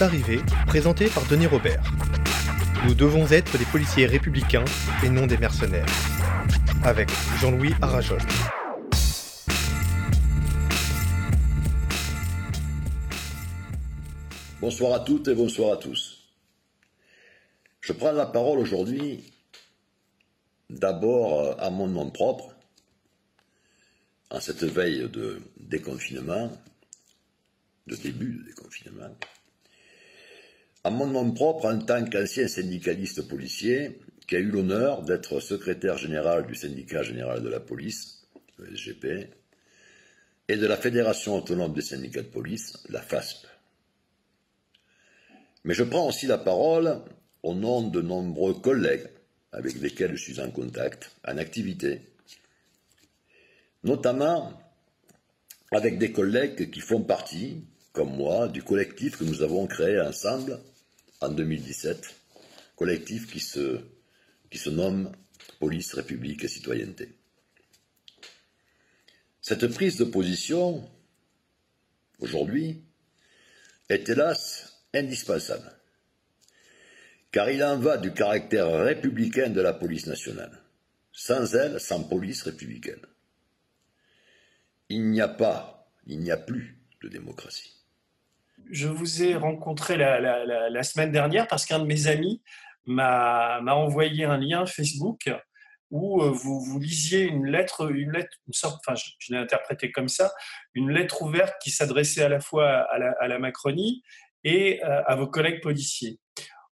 arriver, présenté par Denis Robert. Nous devons être des policiers républicains et non des mercenaires. Avec Jean-Louis Arajol. Bonsoir à toutes et bonsoir à tous. Je prends la parole aujourd'hui d'abord à mon nom propre, en cette veille de déconfinement, de début de déconfinement, à mon nom propre en tant qu'ancien syndicaliste policier qui a eu l'honneur d'être secrétaire général du syndicat général de la police, le SGP, et de la Fédération autonome des syndicats de police, la FASP. Mais je prends aussi la parole au nom de nombreux collègues avec lesquels je suis en contact, en activité, notamment avec des collègues qui font partie, comme moi, du collectif que nous avons créé ensemble en 2017, collectif qui se, qui se nomme Police, République et Citoyenneté. Cette prise de position, aujourd'hui, est hélas indispensable, car il en va du caractère républicain de la police nationale. Sans elle, sans police républicaine, il n'y a pas, il n'y a plus de démocratie. Je vous ai rencontré la, semaine dernière parce qu'un de mes amis m'a envoyé un lien Facebook où euh, vous, lisiez une lettre, une lettre, une sorte, enfin, je, l'ai interprété comme ça, une lettre ouverte qui s'adressait à la fois à la, Macronie et euh, à vos collègues policiers,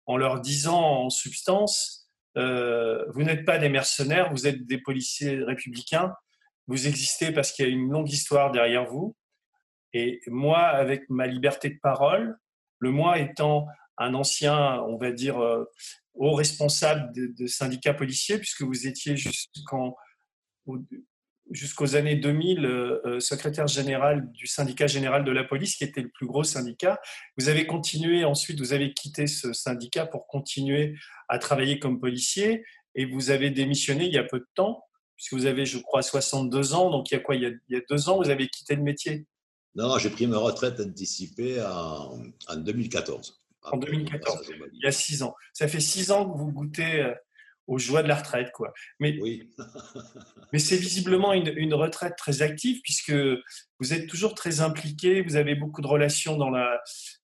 en leur disant en substance, euh, vous n'êtes pas des mercenaires, vous êtes des policiers républicains, vous existez parce qu'il y a une longue histoire derrière vous. Et moi, avec ma liberté de parole, le moi étant un ancien, on va dire, euh, haut responsable de, syndicats policiers, puisque vous étiez jusqu'aux années 2000 euh, euh, secrétaire général du syndicat général de la police, qui était le plus gros syndicat. Vous avez continué, ensuite vous avez quitté ce syndicat pour continuer à travailler comme policier, et vous avez démissionné il y a peu de temps puisque vous avez, je crois, 62 ans, donc il y a quoi? Il y a, deux ans, vous avez quitté le métier Non, j'ai pris ma retraite anticipée en, 2014. En 2014, il y a six ans. Ça fait six ans que vous goûtez euh, aux joies de la retraite, quoi. Mais, oui. mais c'est visiblement une, une, retraite très active, puisque vous êtes toujours très impliqué, vous avez beaucoup de relations dans la,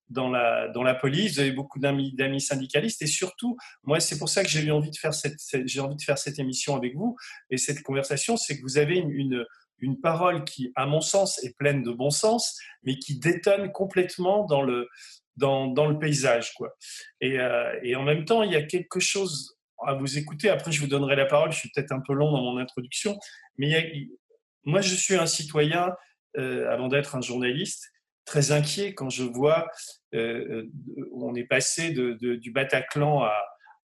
dans la, dans la police, vous avez beaucoup d'amis, d'amis syndicalistes et surtout, moi, c'est pour ça que j'ai eu envie de faire cette, j'ai envie de faire cette émission avec vous et cette conversation, c'est que vous avez une, une, parole qui, à mon sens, est pleine de bon sens, mais qui détonne complètement dans le, dans, dans le paysage, quoi. Et, euh, et en même temps, il y a quelque chose à vous écouter. Après, je vous donnerai la parole. Je suis peut-être un peu long dans mon introduction, mais moi, je suis un citoyen euh, avant d'être un journaliste très inquiet quand je vois euh, euh on est passé de, du Bataclan à,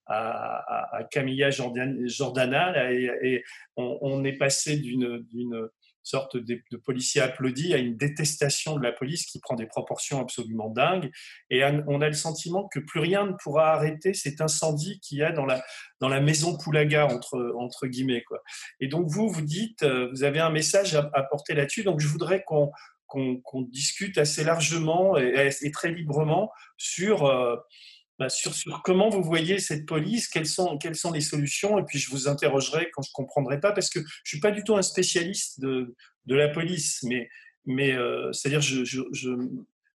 à, à Camilla Jordana et, on, est passé d'une sorte de, de, policier applaudi à une détestation de la police qui prend des proportions absolument dingues. Et on a le sentiment que plus rien ne pourra arrêter cet incendie qu'il y a dans la, dans la maison Poulaga, entre, entre guillemets. Quoi. Et donc vous, vous dites, euh, vous avez un message à, à porter là-dessus. Donc je voudrais qu'on qu'on discute assez largement et, très librement sur, euh, bah, sur, comment vous voyez cette police, quelles sont, quelles sont les solutions, et puis je vous interrogerai quand je ne comprendrai pas, parce que je ne suis pas du tout un spécialiste de, de la police, mais, mais euh, c'est-à-dire je,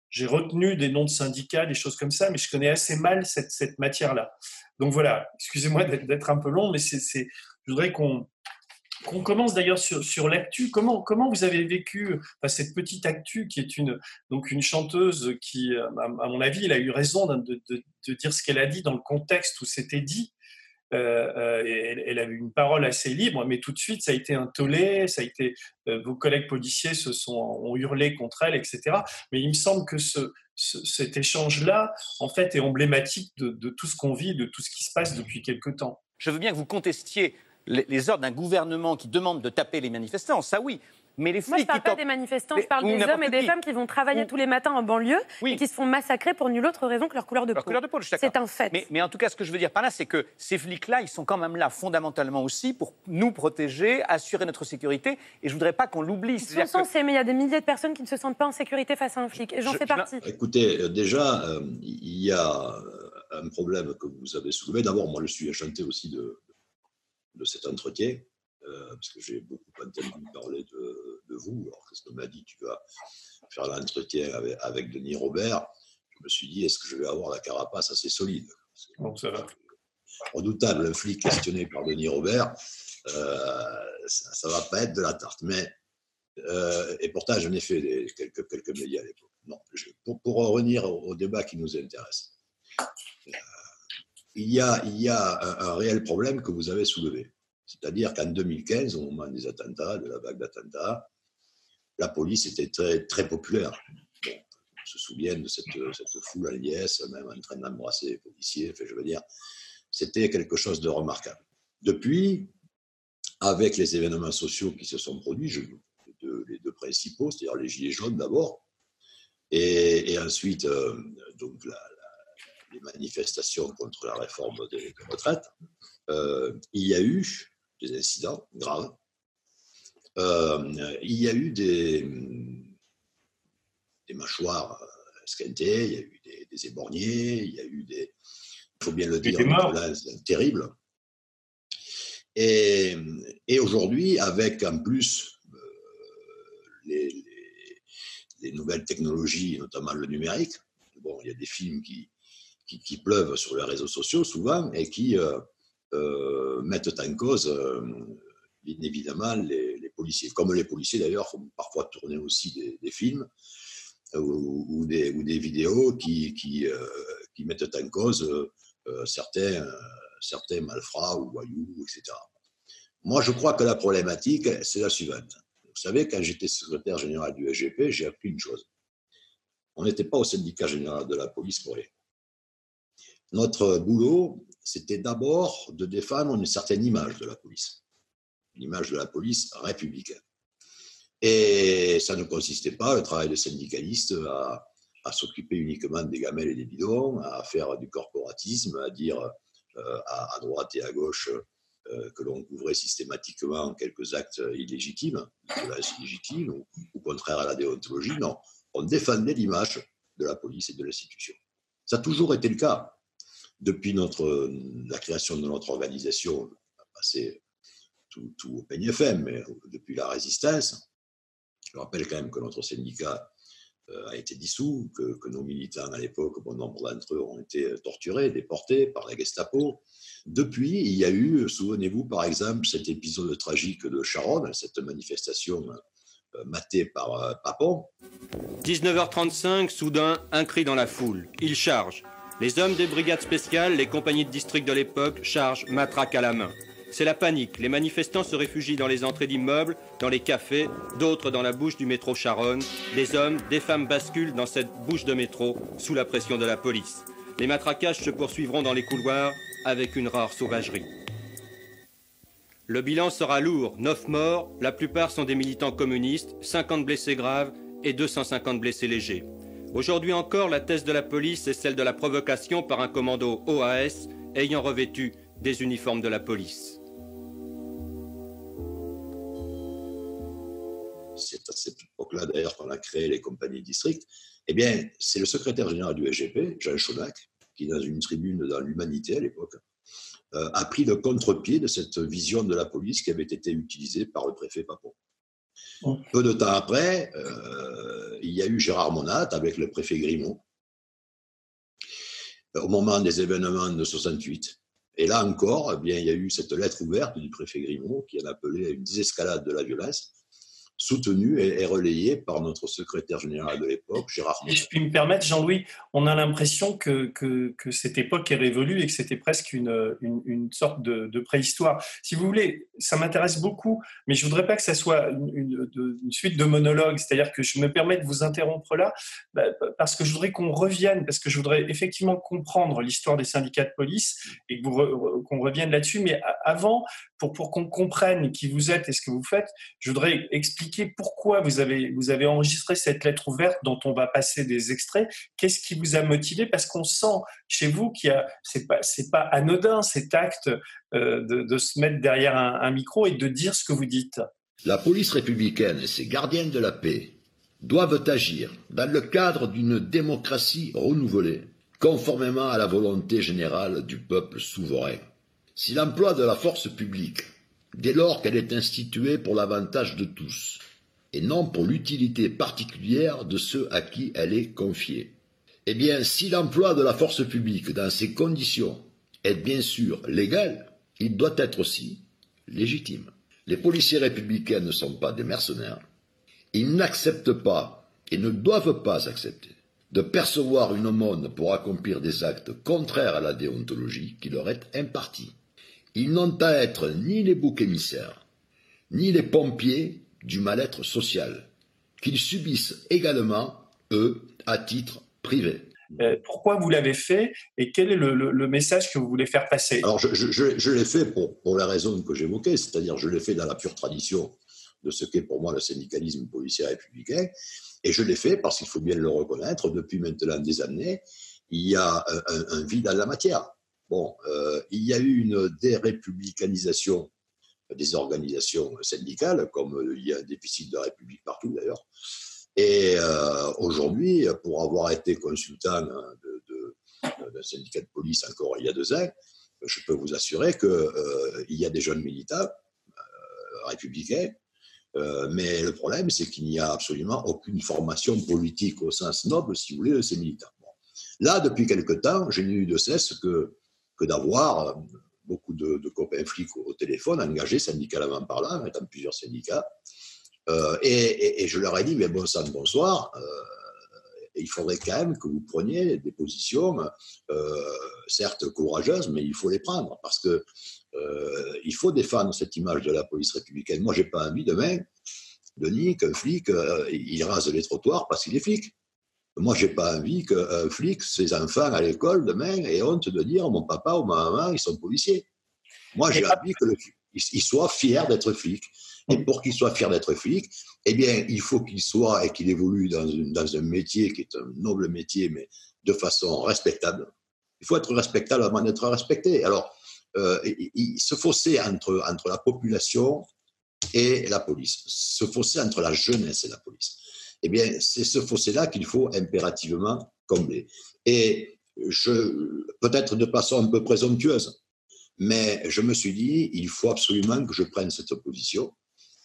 j'ai retenu des noms de syndicats, des choses comme ça, mais je connais assez mal cette, cette matière-là. Donc voilà, excusez-moi d'être un peu long, mais c'est, je voudrais qu'on on commence d'ailleurs sur, l'actu. Comment, vous avez vécu cette petite actu qui est une, donc une chanteuse qui, à, mon avis, elle a eu raison de, dire ce qu'elle a dit dans le contexte où c'était dit. Euh, euh, elle, elle, avait une parole assez libre, mais tout de suite, ça a été un tollé, ça a été, euh, vos collègues policiers se sont, ont hurlé contre elle, etc. Mais il me semble que ce, cet échange-là, en fait, est emblématique de, de tout ce qu'on vit, de tout ce qui se passe depuis quelque temps. Je veux bien que vous contestiez les, ordres d'un gouvernement qui demande de taper les manifestants, ça oui. Mais les Moi, je parle pas des manifestants, je parle des hommes et des femmes qui vont travailler tous les matins en banlieue et qui se font massacrer pour nulle autre raison que leur couleur de peau. Couleur de peau c'est un fait. Mais, mais, en tout cas, ce que je veux dire par là, c'est que ces flics-là, ils sont quand même là fondamentalement aussi pour nous protéger, assurer notre sécurité. Et je voudrais pas qu'on l'oublie. Ils sont censés, mais il y a des milliers de personnes qui ne se sentent pas en sécurité face à un flic. Et j'en fais partie. Écoutez, euh, déjà, euh, il y a un problème que vous avez soulevé. D'abord, moi, je suis enchanté aussi de, de cet entretien. Euh, parce que j'ai beaucoup entendu parler de, de vous. Alors, Christophe m'a dit, tu vas faire l'entretien avec, Denis Robert. Je me suis dit, est-ce que je vais avoir la carapace assez solide? Bon, ça va. Redoutable, un flic questionné par Denis Robert, euh, ça ne va pas être de la tarte. Mais, euh, et pourtant, j'en ai fait quelques, quelques médias à l'époque. Non, pour, revenir au, débat qui nous intéresse, il y a, un réel problème que vous avez soulevé. C'est-à-dire qu'en 2015, au moment des attentats, de la vague d'attentats, la police était très, très populaire. on se souvient de cette, foule à liesse, même en train d'embrasser les policiers. je veux dire, c'était quelque chose de remarquable. Depuis, avec les événements sociaux qui se sont produits, les deux principaux, c'est-à-dire les Gilets jaunes d'abord, et, ensuite euh, donc les manifestations contre la réforme des, retraites, euh, il y a eu des incidents graves. Euh, il y a eu des, des mâchoires esquintées, il y a eu des, des éborgnés, il y a eu des, il faut bien le dire, des terribles. Et, et aujourd'hui, avec en plus euh, les, les, nouvelles technologies, notamment le numérique, bon, il y a des films qui, qui, pleuvent sur les réseaux sociaux souvent et qui, euh, euh, mettent en cause, euh, bien évidemment, les, policiers. Comme les policiers, d'ailleurs, parfois tourner aussi des, films ou, des, vidéos qui, mettent en cause certains, certains malfrats ou voyous, etc. Moi, je crois que la problématique, c'est la suivante. Vous savez, quand j'étais secrétaire général du SGP, j'ai appris une chose. On n'était pas au syndicat général de la police pour rien. Notre boulot, c'était d'abord de défendre une certaine image de la police, l'image de la police républicaine. Et ça ne consistait pas, le travail de syndicaliste, à, s'occuper uniquement des gamelles et des bidons, à faire du corporatisme, à dire euh, à, droite et à gauche euh, que l'on couvrait systématiquement quelques actes illégitimes, illégitimes ou, ou contraires à la déontologie. Non, on défendait l'image de la police et de l'institution. Ça a toujours été le cas depuis notre, la création de notre organisation, passé tout, tout au peigne mais depuis la résistance, je rappelle quand même que notre syndicat euh, a été dissous, que, nos militants à l'époque, bon nombre d'entre eux ont été torturés, déportés par la Gestapo. Depuis, il y a eu, souvenez-vous par exemple, cet épisode tragique de Charonne, cette manifestation euh, matée par euh, Papon. 19h35, soudain, un cri dans la foule. Il charge. Les hommes des brigades spéciales, les compagnies de district de l'époque, chargent matraque à la main. C'est la panique. Les manifestants se réfugient dans les entrées d'immeubles, dans les cafés, d'autres dans la bouche du métro Charonne. Des hommes, des femmes basculent dans cette bouche de métro sous la pression de la police. Les matraquages se poursuivront dans les couloirs avec une rare sauvagerie. Le bilan sera lourd. 9 morts, la plupart sont des militants communistes, 50 blessés graves et 250 blessés légers. Aujourd'hui encore, la thèse de la police est celle de la provocation par un commando OAS ayant revêtu des uniformes de la police. C'est à cette époque-là d'ailleurs qu'on a créé les compagnies district. Eh bien, c'est le secrétaire général du SGP, Jean Chonac, qui, dans une tribune dans l'Humanité à l'époque, euh, a pris le contre-pied de cette vision de la police qui avait été utilisée par le préfet Papon. Peu de temps après, euh, il y a eu Gérard Monat avec le préfet Grimaud, au moment des événements de 68. Et là encore, eh bien, il y a eu cette lettre ouverte du préfet Grimaud qui en appelait à une désescalade de la violence soutenu et, relayé par notre secrétaire général de l'époque, Gérard je puis me permettre, Jean-Louis, on a l'impression que, que, que, cette époque est révolue et que c'était presque une, une, une, sorte de, de, préhistoire. Si vous voulez, ça m'intéresse beaucoup, mais je voudrais pas que ça soit une, une suite de monologues, c'est-à-dire que je me permets de vous interrompre là, bah, parce que je voudrais qu'on revienne, parce que je voudrais effectivement comprendre l'histoire des syndicats de police et qu'on revienne là-dessus, mais avant, pour, qu'on comprenne qui vous êtes et ce que vous faites, je voudrais expliquer pourquoi vous avez, enregistré cette lettre ouverte dont on va passer des extraits. Qu'est-ce qui vous a motivé? Parce qu'on sent chez vous qu'il y a, c'est pas, anodin cet acte euh, de, de, se mettre derrière un, un micro et de dire ce que vous dites. La police républicaine et ses gardiennes de la paix doivent agir dans le cadre d'une démocratie renouvelée, conformément à la volonté générale du peuple souverain. Si l'emploi de la force publique, dès lors qu'elle est instituée pour l'avantage de tous, et non pour l'utilité particulière de ceux à qui elle est confiée, eh bien, si l'emploi de la force publique dans ces conditions est bien sûr légal, il doit être aussi légitime. Les policiers républicains ne sont pas des mercenaires. Ils n'acceptent pas et ne doivent pas accepter de percevoir une aumône pour accomplir des actes contraires à la déontologie qui leur est impartie. Ils n'ont à être ni les boucs émissaires, ni les pompiers du mal-être social, qu'ils subissent également, eux, à titre privé. Euh, pourquoi vous l'avez fait et quel est le, message que vous voulez faire passer? Alors, je, l'ai fait pour, pour, la raison que j'évoquais, c'est-à-dire je l'ai fait dans la pure tradition de ce qu'est pour moi le syndicalisme policier républicain, et je l'ai fait parce qu'il faut bien le reconnaître, depuis maintenant des années, il y a un, vide dans la matière. Bon, euh, il y a eu une dérépublicanisation des organisations syndicales, comme il y a un déficit de république partout d'ailleurs. Et euh, aujourd'hui, pour avoir été consultant d'un syndicat de police encore il y a deux ans, je peux vous assurer qu'il euh, y a des jeunes militants républicains euh, mais le problème, c'est qu'il n'y a absolument aucune formation politique au sens noble, si vous voulez, de ces militants. Là, depuis quelque temps, je n'ai eu de cesse que, que d'avoir euh, beaucoup de, copains flics au, téléphone, engagés syndicalement parlant, étant plusieurs syndicats. Euh, et, je leur ai dit, mais bon sang, bonsoir, il faudrait quand même que vous preniez des positions, certes courageuses, mais il faut les prendre, parce que euh, il faut défendre cette image de la police républicaine. Moi, j'ai pas envie demain, Denis, qu'un flic, euh, il rase les trottoirs parce qu'il est flic. Moi, j'ai pas envie qu'un flic, ses enfants à l'école demain aient honte de dire mon papa ou ma maman, ils sont policiers. Moi, j'ai envie qu'il soit fier d'être flic. Et pour qu'il soit fier d'être flic, eh bien, il faut qu'il soit et qu'il évolue dans, dans, un métier qui est un noble métier, mais de façon respectable. Il faut être respectable avant d'être respecté. Alors, euh, ce fossé entre, entre la population et la police, ce fossé entre la jeunesse et la police, eh bien, c'est ce fossé-là qu'il faut impérativement combler. Et je, peut-être de façon un peu présomptueuse, mais je me suis dit, il faut absolument que je prenne cette position,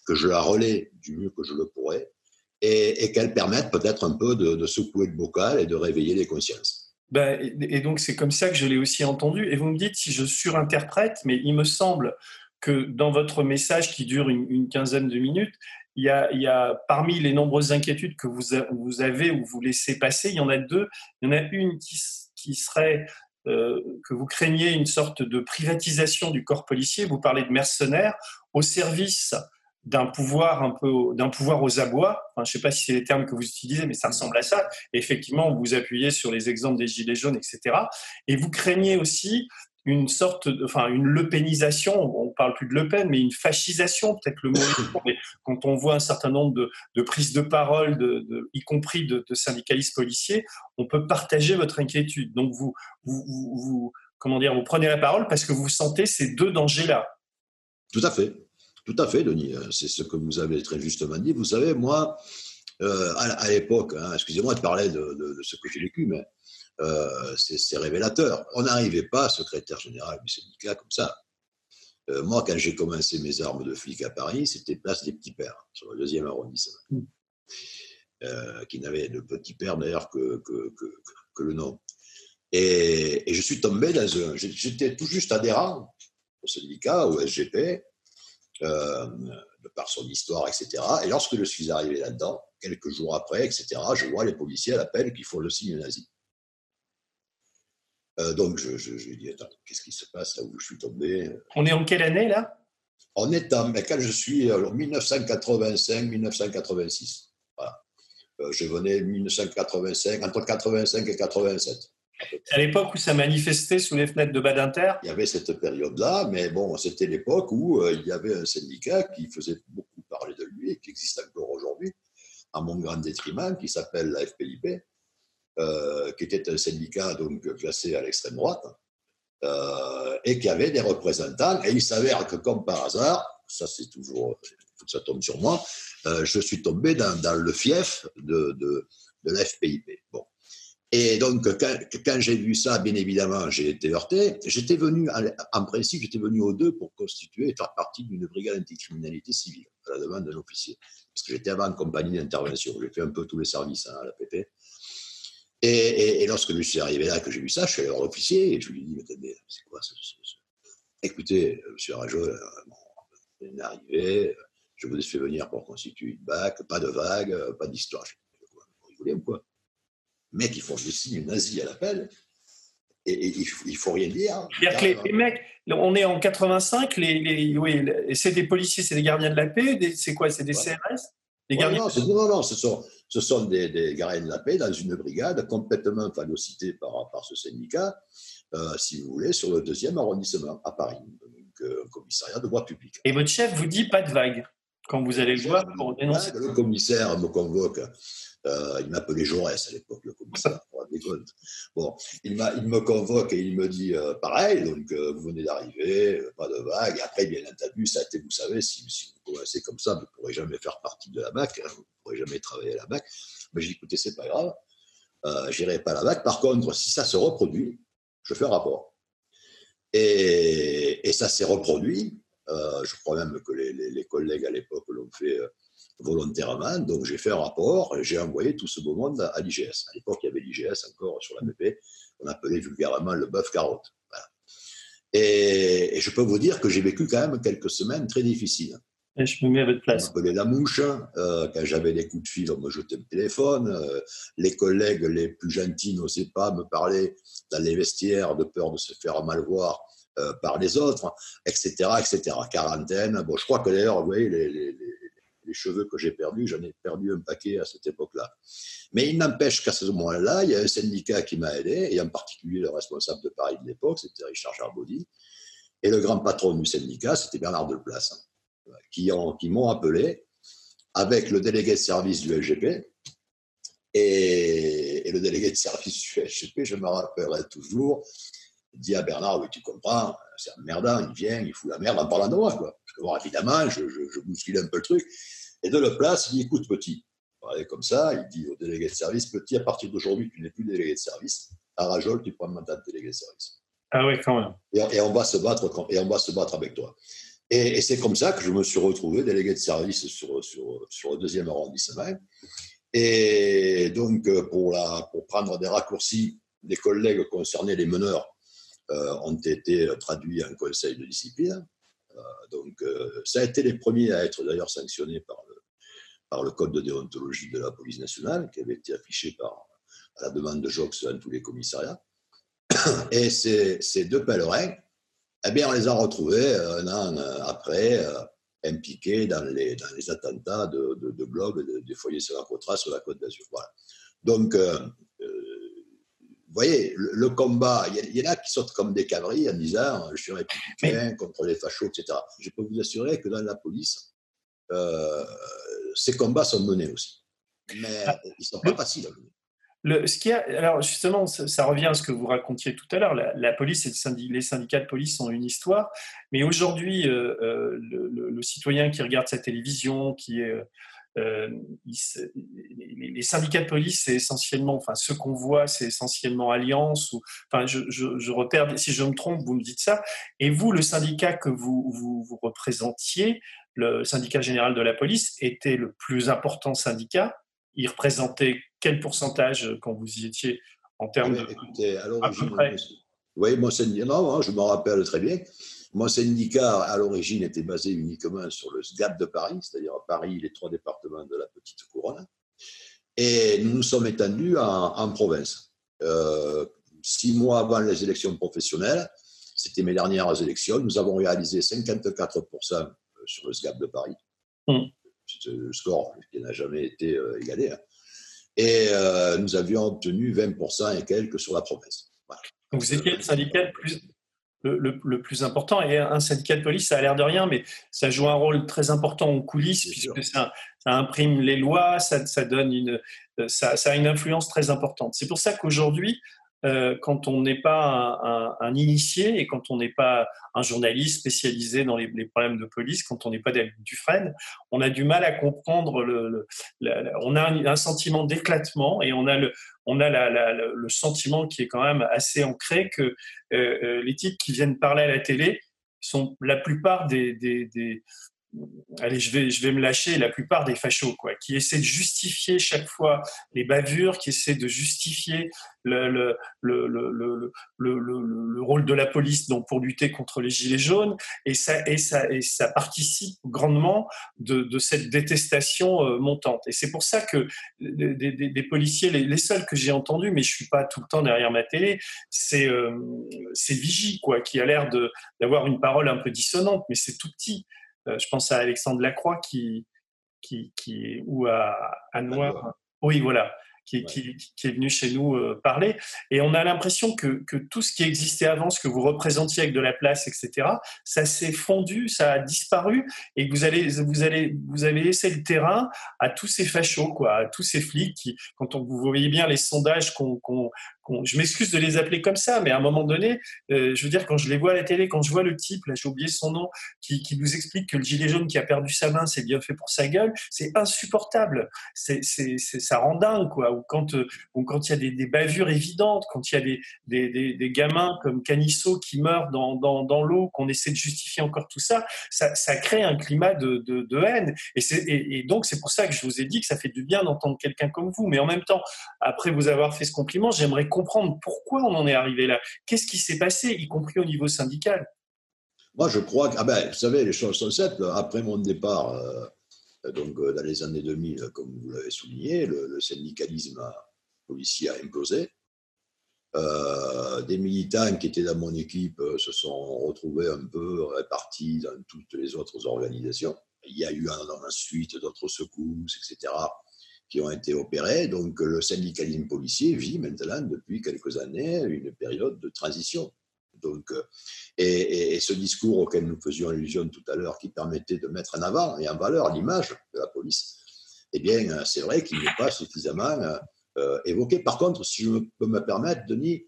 que je la relaie du mieux que je le pourrais, et, qu'elle permette peut-être un peu de, secouer le bocal et de réveiller les consciences. Ben, et donc, c'est comme ça que je l'ai aussi entendu. Et vous me dites si je surinterprète, mais il me semble que dans votre message qui dure une, quinzaine de minutes, il y, a, parmi les nombreuses inquiétudes que vous, vous, avez ou vous laissez passer, il y en a deux. Il y en a une qui, serait euh, que vous craignez une sorte de privatisation du corps policier. Vous parlez de mercenaires au service d'un pouvoir un peu d'un pouvoir aux abois. Je ne sais pas si c'est les termes que vous utilisez, mais ça ressemble à ça. effectivement, vous appuyez sur les exemples des gilets jaunes, etc. Et vous craignez aussi une sorte, de, enfin une lepénisation. On parle plus de Le Pen, mais une fascisation, peut-être le mot. mais quand on voit un certain nombre de, de prises de parole, de y compris de, syndicalistes policiers, on peut partager votre inquiétude. Donc vous, vous, vous, comment dire, vous prenez la parole parce que vous sentez ces deux dangers-là. Tout à fait. Tout à fait, Denis. Euh, c'est ce que vous avez très justement dit. Vous savez, moi, euh, à, l'époque, hein, excusez-moi de parler de, ce que j'ai vécu, mais euh, c'est révélateur. On n'arrivait pas secrétaire général du syndicat comme ça. moi, quand j'ai commencé mes armes de flic à Paris, c'était place des petits pères, sur le deuxième arrondissement, mmh. qui n'avait de petits pères d'ailleurs que, que, le nom. Et, et, je suis tombé dans un. J'étais tout juste adhérent au syndicat, au SGP, euh, de par son histoire, etc. Et lorsque je suis arrivé là-dedans, quelques jours après, etc., je vois les policiers à l'appel qui font le signe nazi. Euh, donc, je, je, je, dis, attends, qu'est-ce qui se passe là où je suis tombé On est en quelle année là? On est en, mais quand je suis en 1985-1986. Voilà. Euh, je venais 1985, entre 85 et 87. À l'époque où ça manifestait sous les fenêtres de Badinter Il y avait cette période-là, mais bon, c'était l'époque où euh, il y avait un syndicat qui faisait beaucoup parler de lui et qui existe encore aujourd'hui, à mon grand détriment, qui s'appelle la FPIP, euh, qui était un syndicat donc classé à l'extrême droite, euh, et qui avait des représentants. Et il s'avère que, comme par hasard, ça c'est toujours, faut que ça tombe sur moi, je suis tombé dans, le fief de, de, de la FPIP. Bon. Et donc, quand, j'ai vu ça, bien évidemment, j'ai été heurté. J'étais venu, en principe, j'étais venu aux deux pour constituer et faire partie d'une brigade anticriminalité civile, à la demande d'un officier. Parce que j'étais avant en compagnie d'intervention. J'ai fait un peu tous les services hein, à la PP. Et, lorsque je suis arrivé là, que j'ai vu ça, je suis allé voir l'officier et je lui ai dit, mais c'est quoi ça Écoutez, monsieur Rajol, euh, bon, est arrivé, je vous ai fait venir pour constituer une BAC, pas de vague, pas d'histoire. Vous voulez ou quoi? Mecs, ils font des signes nazis à l'appel. Et, il ne faut rien dire. C'est-à-dire que les, mecs, on est en 85, les, les oui, c'est des policiers, c'est des gardiens de la paix, c'est quoi C'est des CRS des gardiens non, non, non, ce sont, ce sont des, des, gardiens de la paix dans une brigade complètement phagocytée par, par ce syndicat, euh, si vous voulez, sur le deuxième arrondissement à Paris, donc euh, un commissariat de voie publique. Et votre chef vous dit pas de vague quand vous allez le voir pour dénoncer Le commissaire me convoque euh, il m'appelait Jaurès à l'époque, le commissaire, des comptes. Bon, il, il, me convoque et il me dit euh, pareil, donc euh, vous venez d'arriver, pas de vague. Après, bien entendu, ça a été, vous savez, si, vous commencez comme ça, vous ne pourrez jamais faire partie de la BAC, hein, vous ne pourrez jamais travailler à la BAC. Mais j'ai dit écoutez, c'est pas grave, j'irai pas à la BAC. Par contre, si ça se reproduit, je fais un rapport. Et, ça s'est reproduit. je crois même que les collègues à l'époque l'ont fait volontairement. Donc j'ai fait un rapport j'ai envoyé tout ce beau monde à, l'IGS. À l'époque, il y avait l'IGS encore sur la BP, on appelait vulgairement le bœuf carotte. Et, je peux vous dire que j'ai vécu quand même quelques semaines très difficiles. Et je me mets à votre place. On la mouche. Euh, quand j'avais des coups de fil, on me jetait le téléphone. Euh, les collègues les plus gentils n'osaient pas me parler dans les vestiaires de peur de se faire mal voir euh, par les autres, etc., etc. Quarantaine. Bon, je crois que d'ailleurs, vous voyez, les, les cheveux que j'ai perdus, j'en ai perdu un paquet à cette époque-là. Mais il n'empêche qu'à ce moment-là, il y a un syndicat qui m'a aidé, et en particulier le responsable de Paris de l'époque, c'était Richard Charbaudy, et le grand patron du syndicat, c'était Bernard Delplace, qui, qui m'ont appelé avec le délégué de service du LGP, et, le délégué de service du LGP, je me rappellerai toujours, dit à Bernard, oui, tu comprends, c'est un merdin, il vient, il fout la merde en parlant de moi, quoi. Bon, évidemment, je, je, bouscule un peu le truc. Et de le place, il dit écoute, petit. comme ça, il dit au délégué de service petit, à partir d'aujourd'hui, tu n'es plus délégué de service. À Rajol, tu prends le mandat de délégué de service. Ah oui, quand même. Et, on, va se battre, et on va se battre avec toi. Et, c'est comme ça que je me suis retrouvé délégué de service sur, sur, sur le deuxième arrondissement. Et donc, pour, la, pour prendre des raccourcis, des collègues concernés, les meneurs, euh, ont été traduits en conseil de discipline. Euh, donc, euh, ça a été les premiers à être d'ailleurs sanctionnés par le, par le code de déontologie de la police nationale, qui avait été affiché par, à la demande de Jox dans tous les commissariats. Et ces, ces deux pèlerins, eh bien, on les a retrouvés un an après, impliqués dans les, dans les attentats de, de, de Globe, des foyers sur la Cotra, sur la Côte d'Azur. Voilà. Donc, vous voyez, le, combat, il y, en a qui sortent comme des cabris en disant je suis républicain contre les fachos, etc. Je peux vous assurer que dans la police, euh, ces combats sont menés aussi. Mais ah, ils ne sont pas faciles à mener. Le, ce qui a, alors justement, ça, revient à ce que vous racontiez tout à l'heure. La, police et les syndicats de police ont une histoire, mais aujourd'hui, euh, euh, le, le, citoyen qui regarde sa télévision, qui est euh, les syndicats de police, c'est essentiellement, enfin, ce qu'on voit, c'est essentiellement Alliance. Ou, enfin, je, je, repère, si je me trompe, vous me dites ça. Et vous, le syndicat que vous, vous, représentiez, le syndicat général de la police, était le plus important syndicat. Il représentait quel pourcentage quand vous y étiez en termes de. Écoutez, à l'origine, oui, moi, non, hein, je me rappelle très bien. Mon syndicat, à l'origine, était basé uniquement sur le SGAT de Paris, c'est-à-dire Paris, les trois départements de la Petite Couronne. Et nous nous sommes étendus en, province. Euh, six mois avant les élections professionnelles, c'était mes dernières élections, nous avons réalisé 54% sur le SGAT de Paris. Mmh. C'est le score qui n'a jamais été euh, égalé. Hein. Et euh, nous avions obtenu 20% et quelques sur la province. Donc vous étiez le syndicat le plus, le, plus important. Et un syndicat de police, ça a l'air de rien, mais ça joue un rôle très important en coulisses, puisque ça, imprime les lois, ça, ça donne une, ça, ça, a une influence très importante. C'est pour ça qu'aujourd'hui, euh, quand on n'est pas un, initié et quand on n'est pas un journaliste spécialisé dans les, problèmes de police, quand on n'est pas David Dufresne, on a du mal à comprendre. Le, on a un, sentiment d'éclatement et on a le, on a le sentiment qui est quand même assez ancré que euh, euh, les types qui viennent parler à la télé sont la plupart des allez, je vais, je vais me lâcher, la plupart des fachos, quoi, qui essaient de justifier chaque fois les bavures, qui essaient de justifier le, le, le, le, le rôle de la police donc, pour lutter contre les gilets jaunes, et ça, et ça, et ça participe grandement de, cette détestation euh, montante. Et c'est pour ça que des, policiers, les, seuls que j'ai entendus, mais je suis pas tout le temps derrière ma télé, c'est euh, Vigie, quoi, qui a l'air d'avoir une parole un peu dissonante, mais c'est tout petit. Euh, je pense à Alexandre Lacroix qui, qui, qui ou à, à Noir. Oui, voilà qui, qui, est venu chez nous euh, parler. Et on a l'impression que, que, tout ce qui existait avant, ce que vous représentiez avec de la place, etc., ça s'est fondu, ça a disparu, et que vous, allez, vous, allez, vous avez laissé le terrain à tous ces fachos, quoi, à tous ces flics qui, quand on, vous voyez bien les sondages qu'on je m'excuse de les appeler comme ça, mais à un moment donné, euh, je veux dire, quand je les vois à la télé, quand je vois le type, là j'ai oublié son nom, qui, nous explique que le gilet jaune qui a perdu sa main, c'est bien fait pour sa gueule, c'est insupportable. Ça rend dingue, quoi. Ou quand euh, il y a des, bavures évidentes, quand il y a des, gamins comme Canisso qui meurent dans, l'eau, qu'on essaie de justifier encore tout ça, ça, crée un climat de, haine. Et, donc c'est pour ça que je vous ai dit que ça fait du bien d'entendre quelqu'un comme vous. Mais en même temps, après vous avoir fait ce compliment, j'aimerais pourquoi on en est arrivé là. Qu'est-ce qui s'est passé, y compris au niveau syndical? Moi, je crois que, ah ben, vous savez, les choses sont simples. Après mon départ, euh, donc euh, dans les années 2000, comme vous l'avez souligné, le, syndicalisme policier a imposé. Euh, des militants qui étaient dans mon équipe se sont retrouvés un peu répartis dans toutes les autres organisations. Il y a eu ensuite d'autres secousses, etc qui ont été opérés. Donc le syndicalisme policier vit maintenant depuis quelques années une période de transition. Donc, euh, et, ce discours auquel nous faisions allusion tout à l'heure, qui permettait de mettre en avant et en valeur l'image de la police, eh bien, euh, c'est vrai qu'il n'est pas suffisamment euh, évoqué. Par contre, si je peux me permettre, Denis,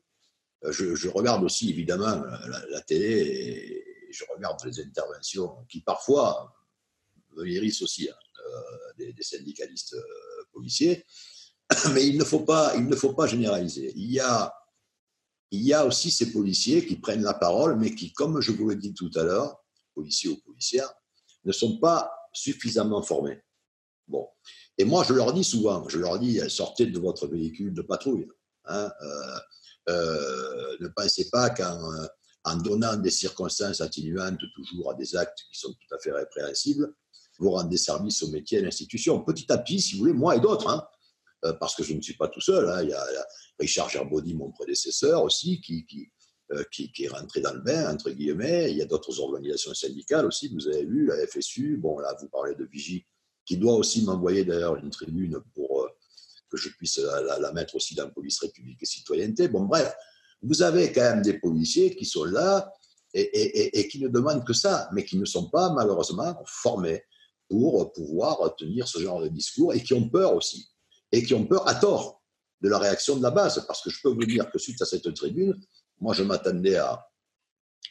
je, regarde aussi évidemment la, télé et je regarde les interventions qui parfois me hérissent aussi hein, des, des, syndicalistes policiers, mais il ne faut pas, il ne faut pas généraliser. Il y a, il y a aussi ces policiers qui prennent la parole, mais qui, comme je vous l'ai dit tout à l'heure, policiers ou policières, ne sont pas suffisamment formés. Bon. Et moi, je leur dis souvent, je leur dis, sortez de votre véhicule de patrouille. Hein, euh, euh, ne pensez pas qu'en en donnant des circonstances atténuantes toujours à des actes qui sont tout à fait répréhensibles, vous rendez service au métier et à l'institution. Petit à petit, si vous voulez, moi et d'autres, hein, euh, parce que je ne suis pas tout seul. Hein, il, y a, Richard Gerbaudy, mon prédécesseur aussi, qui, euh, qui, qui, est rentré dans le bain, entre guillemets. Il y a d'autres organisations syndicales aussi, vous avez vu, la FSU. Bon, là, vous parlez de Vigie, qui doit aussi m'envoyer d'ailleurs une tribune pour euh, que je puisse la, mettre aussi dans Police République et Citoyenneté. Bon, bref, vous avez quand même des policiers qui sont là et, qui ne demandent que ça, mais qui ne sont pas malheureusement formés pour pouvoir tenir ce genre de discours et qui ont peur aussi. Et qui ont peur à tort de la réaction de la base. Parce que je peux vous dire que suite à cette tribune, moi je m'attendais à,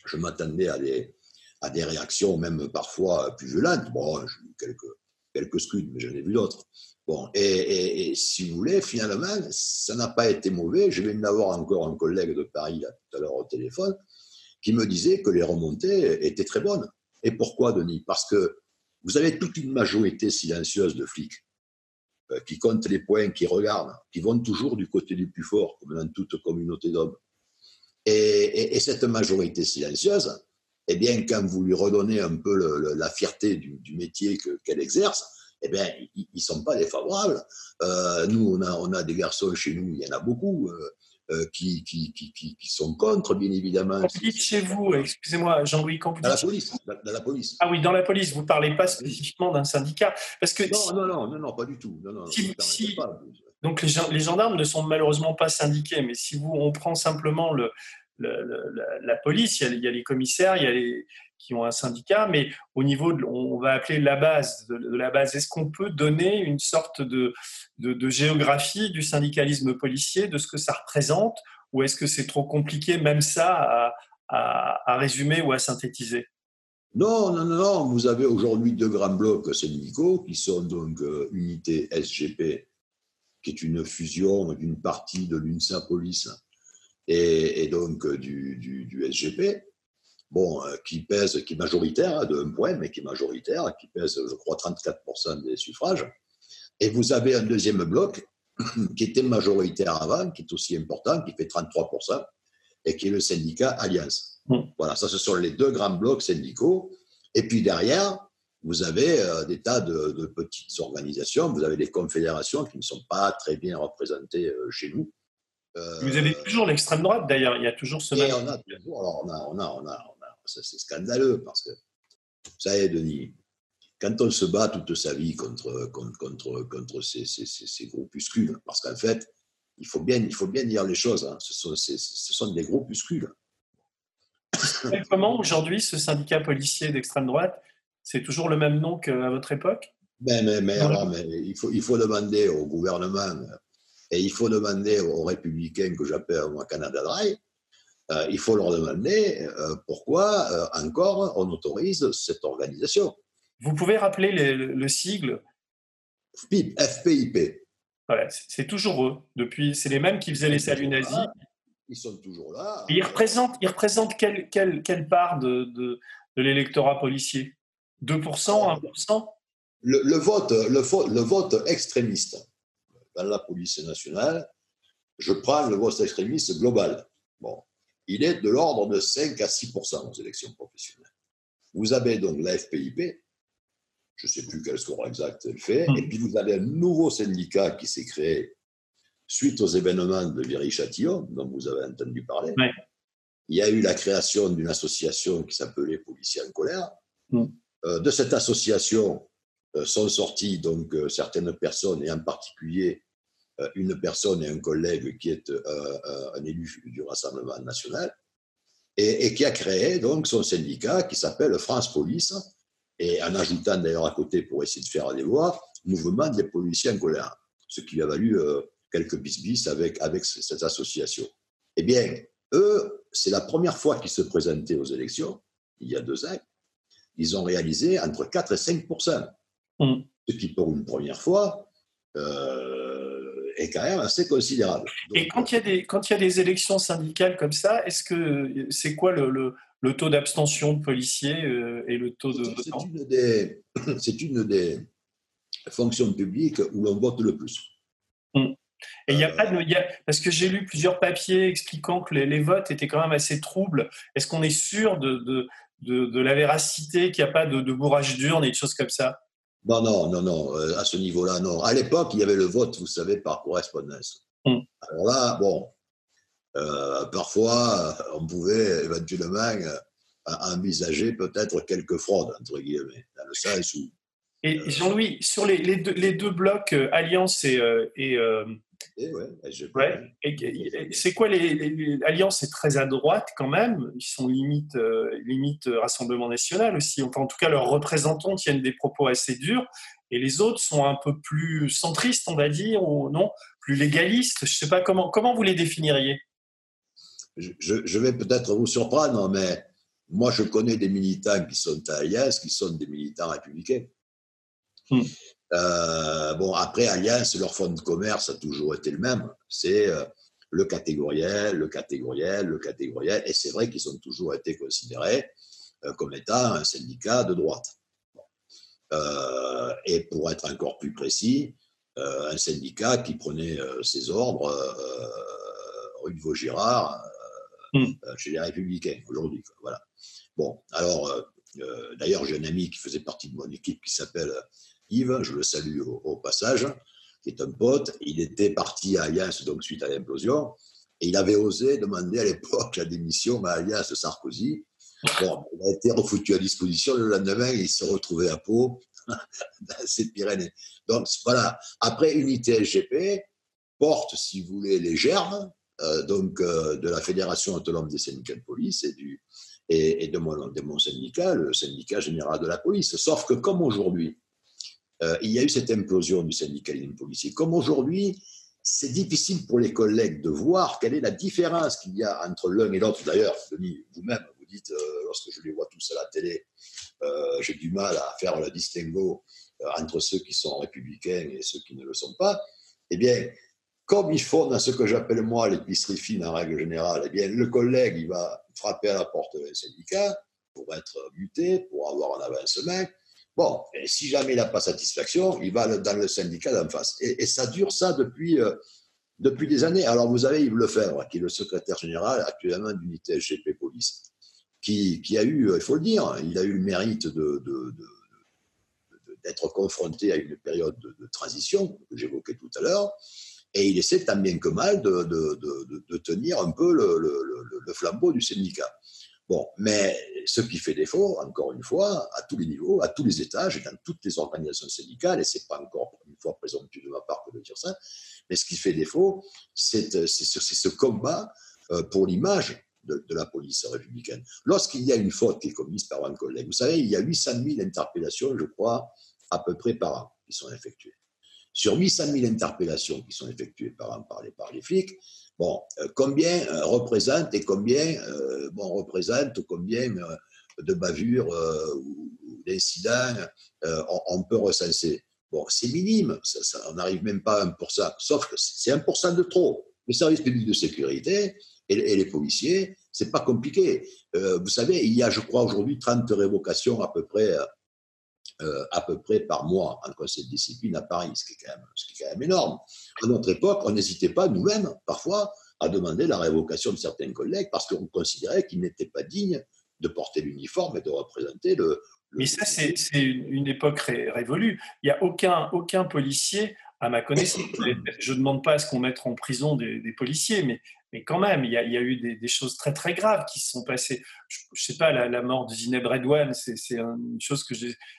je m'attendais à des, à des réactions même parfois plus violentes. Bon, j'ai eu quelques, quelques scuds, mais j'en ai vu d'autres. Bon, et, si vous voulez, finalement, ça n'a pas été mauvais. Je vais avoir encore un collègue de Paris tout à l'heure au téléphone qui me disait que les remontées étaient très bonnes. Et pourquoi, Denis? Parce que vous avez toute une majorité silencieuse de flics euh, qui comptent les points, qui regardent, qui vont toujours du côté du plus fort, comme dans toute communauté d'hommes. Et, cette majorité silencieuse, eh bien, quand vous lui redonnez un peu la fierté du, métier qu'elle exerce, eh bien, ils ne sont pas défavorables. Euh, nous, on a, des garçons chez nous, il y en a beaucoup. Euh, qui, qui, qui, qui, sont contre, bien évidemment. Vous dites chez vous, excusez-moi, Jean-Louis, quand vous dans la police, dans, la police. Ah oui, dans la police, vous ne parlez pas spécifiquement d'un syndicat parce que non, non, non, non, non, pas du tout. Non, non, si, si, Donc les, les, gendarmes ne sont malheureusement pas syndiqués, mais si vous, on prend simplement le, la, police, il y, a, les commissaires, il y a les, qui ont un syndicat, mais au niveau, de, on va appeler la base de, la base, est-ce qu'on peut donner une sorte de, géographie du syndicalisme policier, de ce que ça représente, ou est-ce que c'est trop compliqué, même ça, à, résumer ou à synthétiser? Non, non, non, non. Vous avez aujourd'hui deux grands blocs syndicaux qui sont donc euh, Unité SGP, qui est une fusion d'une partie de l'UNSA Police et, donc euh, du, du, SGP, bon, euh, qui pèse, qui est majoritaire, hein, de un point, mais qui est majoritaire, qui pèse, je crois, 34% des suffrages. Et vous avez un deuxième bloc qui était majoritaire avant, qui est aussi important, qui fait 33%, et qui est le syndicat Alliance. Mmh. Voilà, ça, ce sont les deux grands blocs syndicaux. Et puis derrière, vous avez euh, des tas de, petites organisations, vous avez des confédérations qui ne sont pas très bien représentées chez nous. Vous avez toujours l'extrême droite d'ailleurs, il y a toujours ce même. On a toujours, alors on a, on a, on a, on a c'est scandaleux parce que, vous savez, Denis, quand on se bat toute sa vie contre, contre, contre, contre ces, ces, ces, groupuscules, parce qu'en fait, il faut, bien, il faut bien dire les choses, hein, ce, sont, ce sont des groupuscules. Comment aujourd'hui ce syndicat policier d'extrême droite, c'est toujours le même nom qu'à votre époque? Mais, mais, mais, alors, mais il, faut, il faut demander au gouvernement et il faut demander aux républicains que j'appelle moi Canada Dry, euh, il faut leur demander euh, pourquoi euh, encore on autorise cette organisation. Vous pouvez rappeler le, sigle? FPIP. FPIP. c'est toujours eux. Depuis, c'est les mêmes qui faisaient les saluts nazis. Ils sont toujours là. ils représentent, ils représentent quelle, quelle, quelle part de, de, de l'électorat policier? 2%, 1% le, le, vote, le, le vote extrémiste dans la police nationale, je prends le vote extrémiste global. Bon, il est de l'ordre de 5 à 6% aux élections professionnelles. Vous avez donc la FPIP, je ne sais plus quel score exact elle fait, hmm. et puis vous avez un nouveau syndicat qui s'est créé suite aux événements de Viry-Châtillon, dont vous avez entendu parler. Il y a eu la création d'une association qui s'appelait Policiers en colère. Hmm. Euh, de cette association sont sorties donc euh, certaines personnes, et en particulier euh, une personne et un collègue qui est un élu du Rassemblement national, et, qui a créé donc son syndicat qui s'appelle France Police, et en ajoutant d'ailleurs à côté pour essayer de faire des lois, Mouvement des policiers en colère, ce qui lui a valu quelques bis avec, avec cette association. Eh bien, eux, c'est la première fois qu'ils se présentaient aux élections, il y a deux ans, ils ont réalisé entre 4 et 5 Mm. Ce qui, pour une première fois, euh, est quand même assez considérable. et quand il, y a des, quand il y a des élections syndicales comme ça, est-ce que c'est quoi le, le, taux d'abstention de policiers euh, et le taux de C'est une, des fonctions publiques où l'on vote le plus. Mm. Et il y a pas de, parce que j'ai lu plusieurs papiers expliquant que les, votes étaient quand même assez troubles. Est-ce qu'on est sûr de, de, de, la véracité, qu'il n'y a pas de, bourrage d'urne et des choses comme ça? Non, non, non, non, euh, à ce niveau-là, non. À l'époque, il y avait le vote, vous savez, par correspondance. Hmm. Alors là, bon, euh, parfois, on pouvait éventuellement euh, envisager peut-être quelques fraudes, entre guillemets, dans le sens où. Et Jean-Louis, sur les, les, deux, les, deux, blocs, Alliance et, et et c'est quoi les, Alliance est très à droite quand même. Ils sont limite euh, limite Rassemblement national aussi. Enfin, en tout cas, leurs représentants tiennent des propos assez durs. Et les autres sont un peu plus centristes, on va dire, ou non, plus légalistes. Je sais pas comment comment vous les définiriez? Je, vais peut-être vous surprendre, mais moi, je connais des militants qui sont à Alliance, qui sont des militants républicains. Hmm. Euh, bon, après, Alliance, leur fonds de commerce a toujours été le même. C'est euh, le catégoriel, le catégoriel, le catégoriel. Et c'est vrai qu'ils ont toujours été considérés euh, comme étant un syndicat de droite. et pour être encore plus précis, un syndicat qui prenait ses ordres rue de Vaugirard hmm. chez les Républicains aujourd'hui. Voilà. Bon, alors, d'ailleurs, j'ai un ami qui faisait partie de mon équipe qui s'appelle Je le salue au, passage, qui est un pote. Il était parti à Alliance donc suite à l'implosion, et il avait osé demander à l'époque la démission à Alliance Sarkozy. Bon, il a été refoutu à disposition. Le lendemain, il se retrouvait à Pau, dans ces Pyrénées. Donc voilà, après Unité SGP, porte, si vous voulez, les germes donc, de la Fédération autonome des syndicats de police et, du, et, de, de, mon, syndicat, le syndicat général de la police. Sauf que comme aujourd'hui, il y a eu cette implosion du syndicalisme policier, comme aujourd'hui, c'est difficile pour les collègues de voir quelle est la différence qu'il y a entre l'un et l'autre. D'ailleurs, vous-même, vous dites, euh, lorsque je les vois tous à la télé, euh, j'ai du mal à faire le distinguo euh, entre ceux qui sont républicains et ceux qui ne le sont pas. Eh bien, comme ils font dans ce que j'appelle moi l'épicerie fine en règle générale, eh bien, le collègue, il va frapper à la porte d'un syndicat pour être muté, pour avoir un avancement. Bon, si jamais il n'a pas satisfaction, il va dans le syndicat d'en face. Et, ça dure ça depuis, euh, depuis des années. Alors vous avez Yves Lefebvre, qui est le secrétaire général actuellement d'unité SGP Police, qui, qui, a eu, il faut le dire, il a eu le mérite de, d'être confronté à une période de, transition que j'évoquais tout à l'heure, et il essaie tant bien que mal de, de tenir un peu le, le, flambeau du syndicat. Bon, mais ce qui fait défaut, encore une fois, à tous les niveaux, à tous les étages et dans toutes les organisations syndicales, et c'est pas encore une fois présomptueux de ma part que de dire ça, mais ce qui fait défaut, c'est ce combat euh, pour l'image de, la police républicaine. Lorsqu'il y a une faute qui est commise par un collègue, vous savez, il y a 800 000 interpellations, je crois, à peu près par an qui sont effectuées. Sur 800 000 interpellations qui sont effectuées par an par les, par les flics, Bon, euh, combien euh, représente et combien, euh, bon, représente combien de bavures ou d'incidents on, peut recenser? Bon, c'est minime, ça, on n'arrive même pas à 1%, sauf que c'est 1% de trop. Le service public de sécurité et, les policiers, c'est pas compliqué. vous savez, il y a, je crois, aujourd'hui 30 révocations à peu près euh, à peu près par mois en conseil de discipline à Paris, ce qui est quand même, énorme. À notre époque, on n'hésitait pas nous-mêmes, parfois, à demander la révocation de certains collègues parce qu'on considérait qu'ils n'étaient pas dignes de porter l'uniforme et de représenter le. Mais ça, c'est une époque révolue. Il n'y a aucun policier à ma connaissance. Je ne demande pas à ce qu'on mette en prison des, policiers, mais, mais quand même, il y a, il y a eu des, choses très très graves qui se sont passées. Je ne sais pas, la, mort de Zineb Redouane, c'est une chose que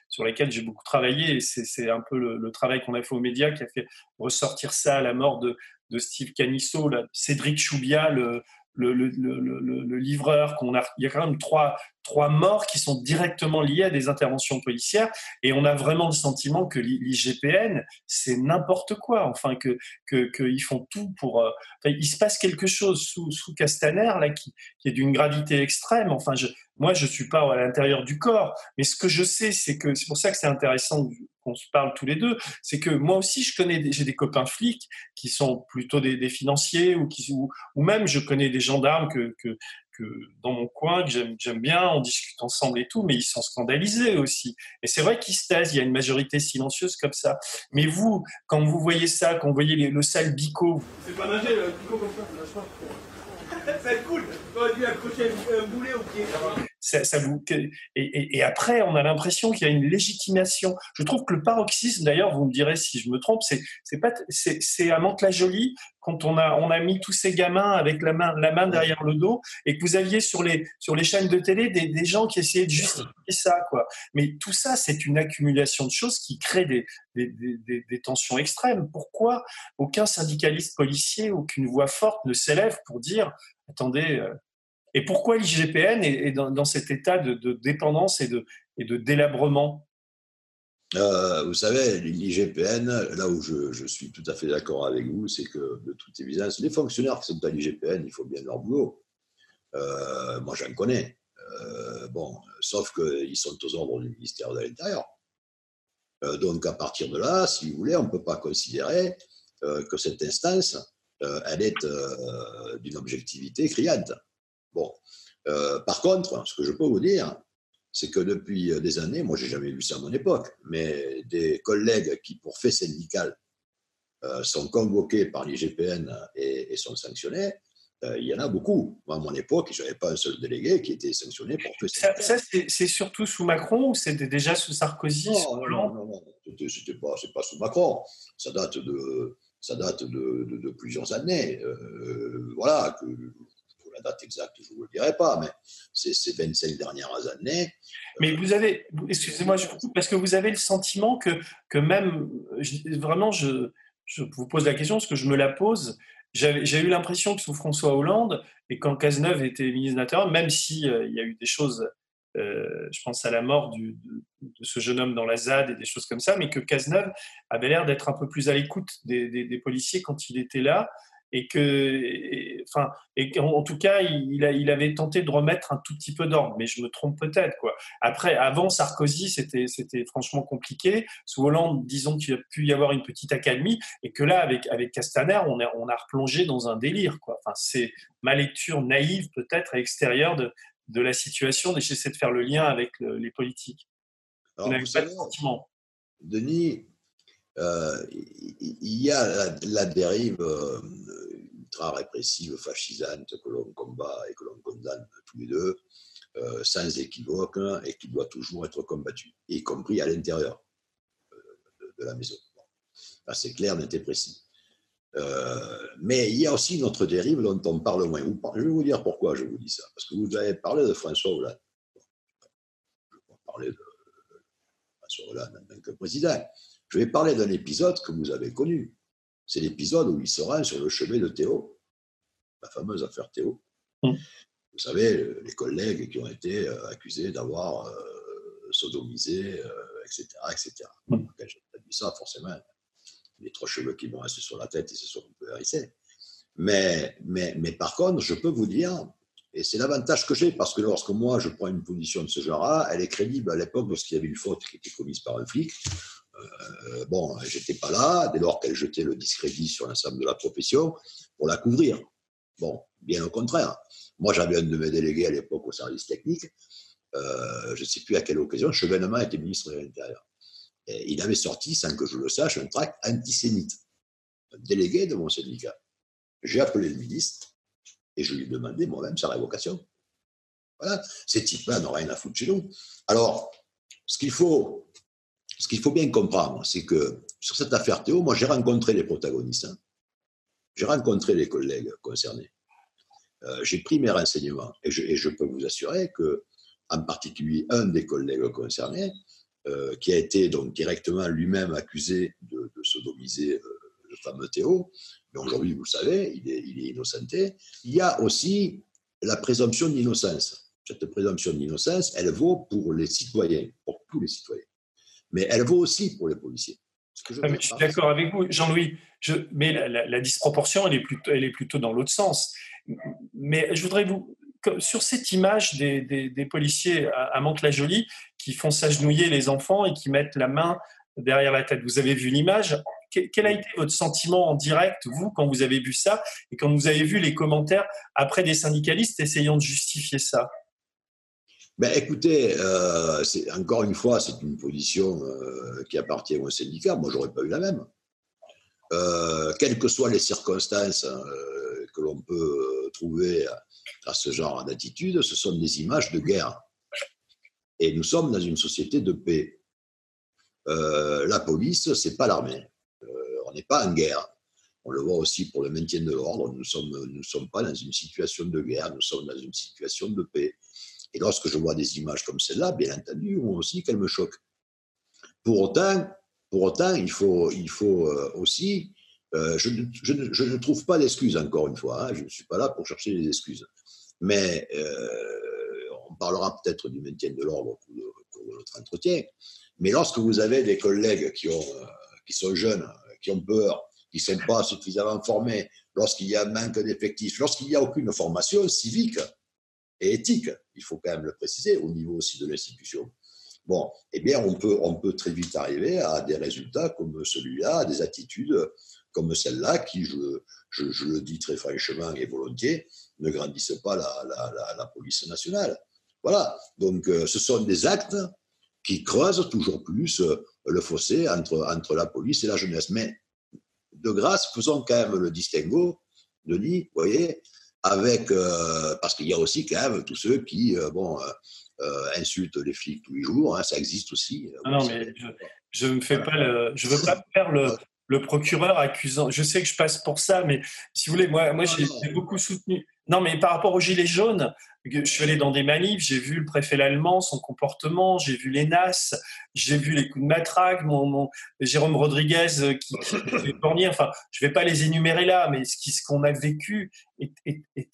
sur laquelle j'ai beaucoup travaillé. C'est un peu le, travail qu'on a fait aux médias qui a fait ressortir ça, la mort de, de Steve Canisso, Cédric Choubia, le, le, le, le, livreur, qu'on a, il y a quand même trois, trois morts qui sont directement liées à des interventions policières, et on a vraiment le sentiment que l'IGPN, c'est n'importe quoi, enfin, que qu'ils font tout pour... Euh, il se passe quelque chose sous, sous Castaner, là, qui, qui est d'une gravité extrême, enfin, je, moi, je suis pas à l'intérieur du corps, mais ce que je sais, c'est que c'est pour ça que c'est intéressant qu'on se parle tous les deux, c'est que moi aussi, je connais, j'ai des copains flics qui sont plutôt des, des financiers ou qui, ou, ou, même je connais des gendarmes que, que, dans mon coin que j'aime bien, on discute ensemble et tout, mais ils sont scandalisés aussi. Et c'est vrai qu'ils se taisent, il y a une majorité silencieuse comme ça. Mais vous, quand vous voyez ça, quand vous voyez le sale bico, c'est pas nager le bico comme ça, c'est cool. On dû accrocher un boulet au pied. Et, après, on a l'impression qu'il y a une légitimation. Je trouve que le paroxysme, d'ailleurs, vous me direz si je me trompe, c'est pas c'est à Mantes-la-Jolie quand on a mis tous ces gamins avec la main derrière le dos et que vous aviez sur les chaînes de télé des, gens qui essayaient de justifier ça quoi. Mais tout ça, c'est une accumulation de choses qui crée des tensions extrêmes. Pourquoi aucun syndicaliste policier, aucune voix forte ne s'élève pour dire attendez, euh, et pourquoi l'IGPN est, dans, cet état de, dépendance et de, délabrement? Euh, Vous savez, l'IGPN, là où je, suis tout à fait d'accord avec vous, c'est que de toute évidence, les fonctionnaires qui sont à l'IGPN, il faut bien leur boulot. Euh, moi, j'en connais. bon, sauf qu'ils sont aux ordres du ministère de l'Intérieur. donc, à partir de là, si vous voulez, on ne peut pas considérer que cette instance euh, elle est euh, d'une objectivité criante. Bon. Euh, par contre, ce que je peux vous dire, c'est que depuis des années, moi j'ai jamais vu ça à mon époque, mais des collègues qui, pour fait syndical, sont convoqués par l'IGPN et, et, sont sanctionnés, il y en a beaucoup. Moi, à mon époque, je n'avais pas un seul délégué qui était sanctionné pour fait syndical. Ça, c'est surtout sous Macron ou c'était déjà sous Sarkozy Non, non, non, non, c'était pas, pas sous Macron. Ça date de, ça date de, plusieurs années. Euh, voilà, que, la date exacte, je ne vous le dirai pas, mais c'est ces 25 dernières années. Mais vous avez, excusez-moi, parce que vous avez le sentiment que, que même, vraiment, je, vous pose la question parce que je me la pose. J'ai eu l'impression que sous François Hollande, et quand Cazeneuve était ministre de l'Intérieur, même s'il euh, il y a eu des choses, euh, je pense à la mort de, ce jeune homme dans la ZAD et des choses comme ça, mais que Cazeneuve avait l'air d'être un peu plus à l'écoute des, policiers quand il était là, et que, enfin, et en, tout cas, il, avait tenté de remettre un tout petit peu d'ordre, mais je me trompe peut-être, quoi. Après, avant Sarkozy, c'était, c'était franchement compliqué. Sous Hollande, disons qu'il a pu y avoir une petite accalmie, et que là, avec, avec Castaner, on, a replongé dans un délire, quoi. Enfin, c'est ma lecture naïve, peut-être, à l'extérieur de, de la situation, j'essaie de faire le lien avec les politiques. Alors, vous savez, Denis, il y a la, dérive euh, ultra répressive, fascisante que l'on combat et que l'on condamne tous les deux, euh, sans équivoque, et qui doit toujours être combattue, y compris à l'intérieur de, la maison. c'est clair, net et précis. mais il y a aussi une autre dérive dont on parle moins. Je vais vous dire pourquoi je vous dis ça. Parce que vous avez parlé de François Hollande. Je vais parler de François Hollande en tant que président. Je vais parler d'un épisode que vous avez connu. C'est l'épisode où il sera sur le chevet de Théo, la fameuse affaire Théo. Mm. Vous savez, les collègues qui ont été euh, accusés d'avoir euh, sodomisé, etc. Euh, etc. Mm. Quand j'ai dit ça, forcément, les trois cheveux qui m'ont resté sur la tête, ils se sont un peu hérissés. Mais, mais, mais par contre, je peux vous dire, et c'est l'avantage que j'ai, parce que lorsque moi je prends une position de ce genre-là, elle est crédible à l'époque lorsqu'il y avait une faute qui était commise par un flic. Euh, bon, j'étais pas là, dès lors qu'elle jetait le discrédit sur l'ensemble de la profession, pour la couvrir. Bon, bien au contraire. Moi, j'avais un de mes délégués à l'époque au service technique, euh, je ne sais plus à quelle occasion, Chevènement était ministre de l'Intérieur. Il avait sorti, sans que je le sache, un tract antisémite. Un délégué de mon syndicat. J'ai appelé le ministre et je lui ai demandé moi-même sa révocation. Voilà, ces types-là n'ont rien à foutre chez nous. Alors, ce qu'il faut ce qu'il faut bien comprendre, c'est que sur cette affaire Théo, moi j'ai rencontré les protagonistes, hein. j'ai rencontré les collègues concernés, euh, j'ai pris mes renseignements et je, peux vous assurer que, en particulier un des collègues concernés, euh, qui a été donc directement lui-même accusé de, sodomiser euh, le fameux Théo, mais aujourd'hui vous savez, il est, il est innocenté. Il y a aussi la présomption d'innocence. Cette présomption d'innocence, elle vaut pour les citoyens, pour tous les citoyens mais elle vaut aussi pour les policiers. je, ah, suis d'accord avec vous, Jean-Louis. mais la, disproportion, elle est plutôt, elle est plutôt dans l'autre sens. Mais je voudrais vous, sur cette image des, policiers à, Mantes-la-Jolie qui font s'agenouiller les enfants et qui mettent la main derrière la tête, vous avez vu l'image? Quel a été votre sentiment en direct, vous, quand vous avez vu ça et quand vous avez vu les commentaires après des syndicalistes essayant de justifier ça? Ben, écoutez, euh, encore une fois, c'est une position euh, qui appartient au syndicat. Moi, j'aurais pas eu la même. Euh, quelles que soient les circonstances que l'on peut trouver à, ce genre d'attitude, ce sont des images de guerre. Et nous sommes dans une société de paix. la police, c'est pas l'armée. on n'est pas en guerre. On le voit aussi pour le maintien de l'ordre. Nous ne sommes, nous sommes pas dans une situation de guerre, nous sommes dans une situation de paix. Et lorsque je vois des images comme celle-là, bien entendu, moi aussi qu'elles me choquent. Pour autant, pour autant il faut, il faut euh, aussi. Euh, je, ne trouve pas d'excuses, encore une fois. Hein, je ne suis pas là pour chercher des excuses. Mais euh, on parlera peut-être du maintien de l'ordre au cours de, notre entretien. Mais lorsque vous avez des collègues qui, qui sont jeunes, qui ont peur, qui ne sont pas suffisamment formés, lorsqu'il y a manque d'effectifs, lorsqu'il n'y a aucune formation civique, et éthique, il faut quand même le préciser, au niveau aussi de l'institution. Bon, eh bien, on peut, on peut très vite arriver à des résultats comme celui-là, à des attitudes comme celle-là, qui, je, le dis très franchement et volontiers, ne grandissent pas la, police nationale. Voilà, donc euh, ce sont des actes qui creusent toujours plus euh, le fossé entre, entre la police et la jeunesse. Mais de grâce, faisons quand même le distinguo, Denis, vous voyez, avec, euh, parce qu'il y a aussi quand même tous ceux qui euh, bon, euh, insultent les flics tous les jours, hein, ça existe aussi. non, mais je ne fais pas le, je veux pas faire le, le, procureur accusant. Je sais que je passe pour ça, mais si vous voulez, moi, moi j'ai beaucoup soutenu. Non, mais par rapport aux Gilets jaunes, je suis allé dans des manifs, j'ai vu le préfet allemand, son comportement, j'ai vu les NAS, j'ai vu les coups de matraque, mon, Jérôme Rodriguez euh, qui, qui Enfin, je ne vais pas les énumérer là, mais ce qu'on a vécu est,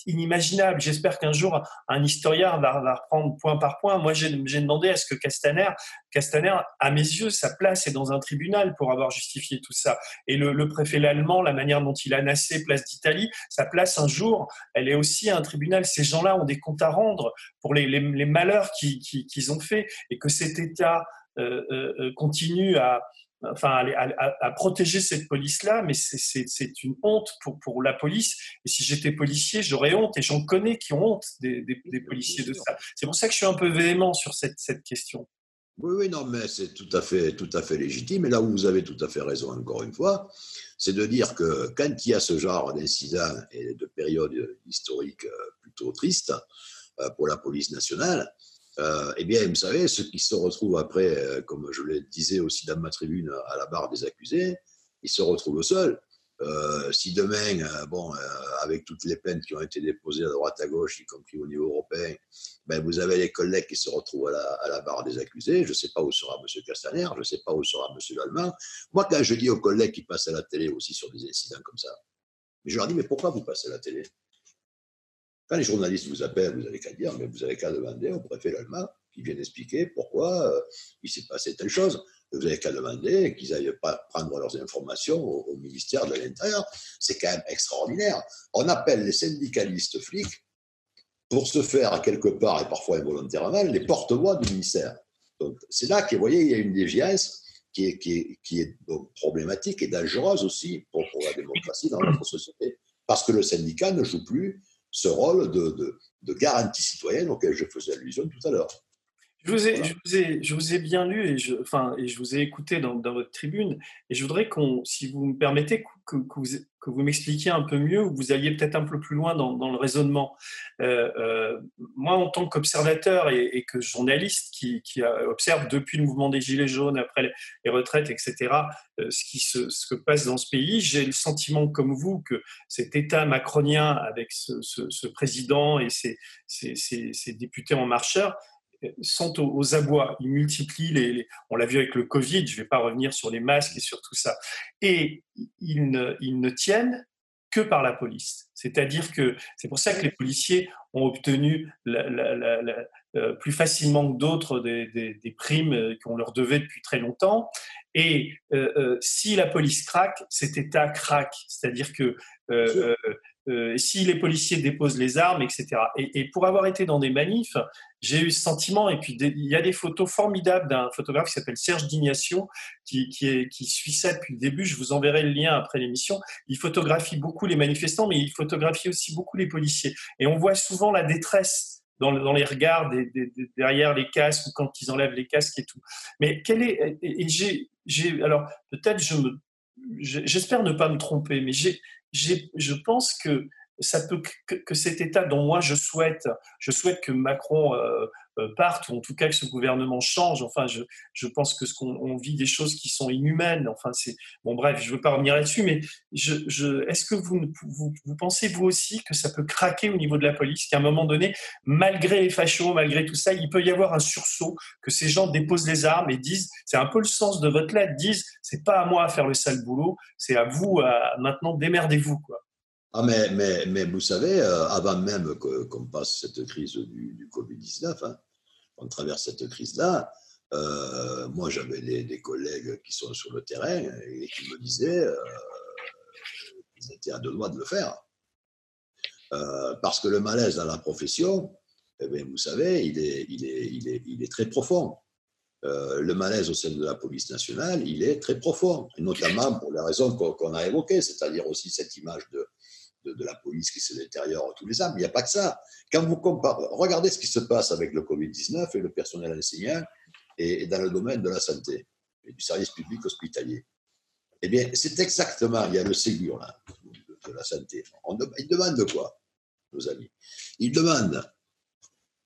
inimaginable. J'espère qu'un jour, un historien va, va, reprendre point par point. Moi, j'ai demandé à ce que Castaner, Castaner, à mes yeux, sa place est dans un tribunal pour avoir justifié tout ça. Et le, le préfet allemand, la manière dont il a nassé Place d'Italie, sa place un jour, elle est aussi à un tribunal. Ces gens-là ont des comptes à rendre pour les, les, les malheurs qu'ils ont faits et que cet État euh, euh, euh, continue à, enfin, à, protéger cette police-là, mais c'est une honte pour, pour la police. Et si j'étais policier, j'aurais honte, et j'en connais qui ont honte des, des, policiers de ça. C'est pour ça que je suis un peu véhément sur cette, cette question. Oui, oui, non, mais c'est tout à fait, tout à fait légitime. Et là où vous avez tout à fait raison, encore une fois, c'est de dire que quand il y a ce genre d'incidents et de périodes historiques plutôt tristes pour la police nationale, euh, eh bien, vous savez, ceux qui se retrouvent après, euh, comme je le disais aussi dans ma tribune, à la barre des accusés, ils se retrouvent seuls. Euh, si demain, bon, avec toutes les plaintes qui ont été déposées à droite à gauche, y compris au niveau européen, ben vous avez les collègues qui se retrouvent à la, barre des accusés. Je ne sais pas où sera M. Castaner, je ne sais pas où sera M. Lallemand. Moi, quand je dis aux collègues qui passent à la télé aussi sur des incidents comme ça, je leur dis, mais pourquoi vous passez à la télé? Quand les journalistes vous appellent, vous n'avez qu'à dire, mais vous avez qu'à demander au préfet l'Allemand qui vienne expliquer pourquoi euh, il s'est passé telle chose. Vous n'avez qu'à demander qu'ils n'aillent pas prendre leurs informations au, ministère de l'Intérieur. C'est quand même extraordinaire. On appelle les syndicalistes flics pour se faire quelque part, et parfois involontairement, les porte-voix du ministère. Donc c'est là que, vous voyez, il y a une déviance qui est, qui est problématique et dangereuse aussi pour, la démocratie dans notre société. Parce que le syndicat ne joue plus ce rôle de, garantie citoyenne auquel je faisais allusion tout à l'heure. Je vous, ai, je, vous ai, je vous ai bien lu et je, enfin, et je vous ai écouté dans, dans votre tribune et je voudrais qu'on, si vous me permettez, que, que vous, que vous m'expliquiez un peu mieux ou que vous alliez peut-être un peu plus loin dans, dans le raisonnement. Euh, euh, moi, en tant qu'observateur et, et, que journaliste qui, qui, observe depuis le mouvement des Gilets jaunes, après les, retraites, etc., euh, ce qui se, ce que passe dans ce pays, j'ai le sentiment, comme vous, que cet État macronien avec ce, ce, ce président et ses, ses, ses députés en marcheur sont aux, abois. Ils multiplient les, on l'a vu avec le Covid, je ne vais pas revenir sur les masques et sur tout ça. Et ils ne, ils ne tiennent que par la police. C'est-à-dire que c'est pour ça que les policiers ont obtenu euh, plus facilement que d'autres des, des, primes euh, qu'on leur devait depuis très longtemps. Et euh, si la police craque, cet État craque. C'est-à-dire que euh, si les policiers déposent les armes, etc. Et, pour avoir été dans des manifs, j'ai eu ce sentiment, et puis il y a des photos formidables d'un photographe qui s'appelle Serge Dignation, qui, qui, suit ça depuis le début, je vous enverrai le lien après l'émission. Il photographie beaucoup les manifestants, mais il photographie aussi beaucoup les policiers. Et on voit souvent la détresse dans, les regards derrière les casques ou quand ils enlèvent les casques et tout. Mais quel est j'ai alors peut-être je j'espère ne pas me tromper, mais j'ai je pense que ça peut que, cet État dont moi je souhaite, je souhaite que Macron euh, euh, parte ou en tout cas que ce gouvernement change. Enfin, je, je pense que ce qu'on vit des choses qui sont inhumaines. Enfin, c'est bon. Bref, je veux pas revenir là-dessus, mais je, je, est-ce que vous, vous, pensez vous aussi que ça peut craquer au niveau de la police, qu'à un moment donné, malgré les fachos, malgré tout ça, il peut y avoir un sursaut, que ces gens déposent les armes et disent, c'est un peu le sens de votre lettre, disent, c'est pas à moi à faire le sale boulot, c'est à vous à maintenant démerdez-vous quoi. Ah, mais, mais, mais vous savez, euh, avant même qu'on passe cette crise du, du Covid-19, hein, on traverse cette crise-là, euh, moi j'avais des, collègues qui sont sur le terrain et qui me disaient euh, qu'ils étaient à deux doigts de le faire. Euh, parce que le malaise dans la profession, eh vous savez, il est, très profond. le malaise au sein de la police nationale, il est très profond, notamment pour les raisons qu'on a évoquées, c'est-à-dire aussi cette image de, de, la police qui se détériore tous les ans. Mais il n'y a pas que ça. Quand vous comparez, regardez ce qui se passe avec le Covid-19 et le personnel enseignant et, dans le domaine de la santé et du service public hospitalier. Eh bien, c'est exactement, il y a le Ségur là, de, la santé. On, ils demandent quoi, nos amis? Ils demandent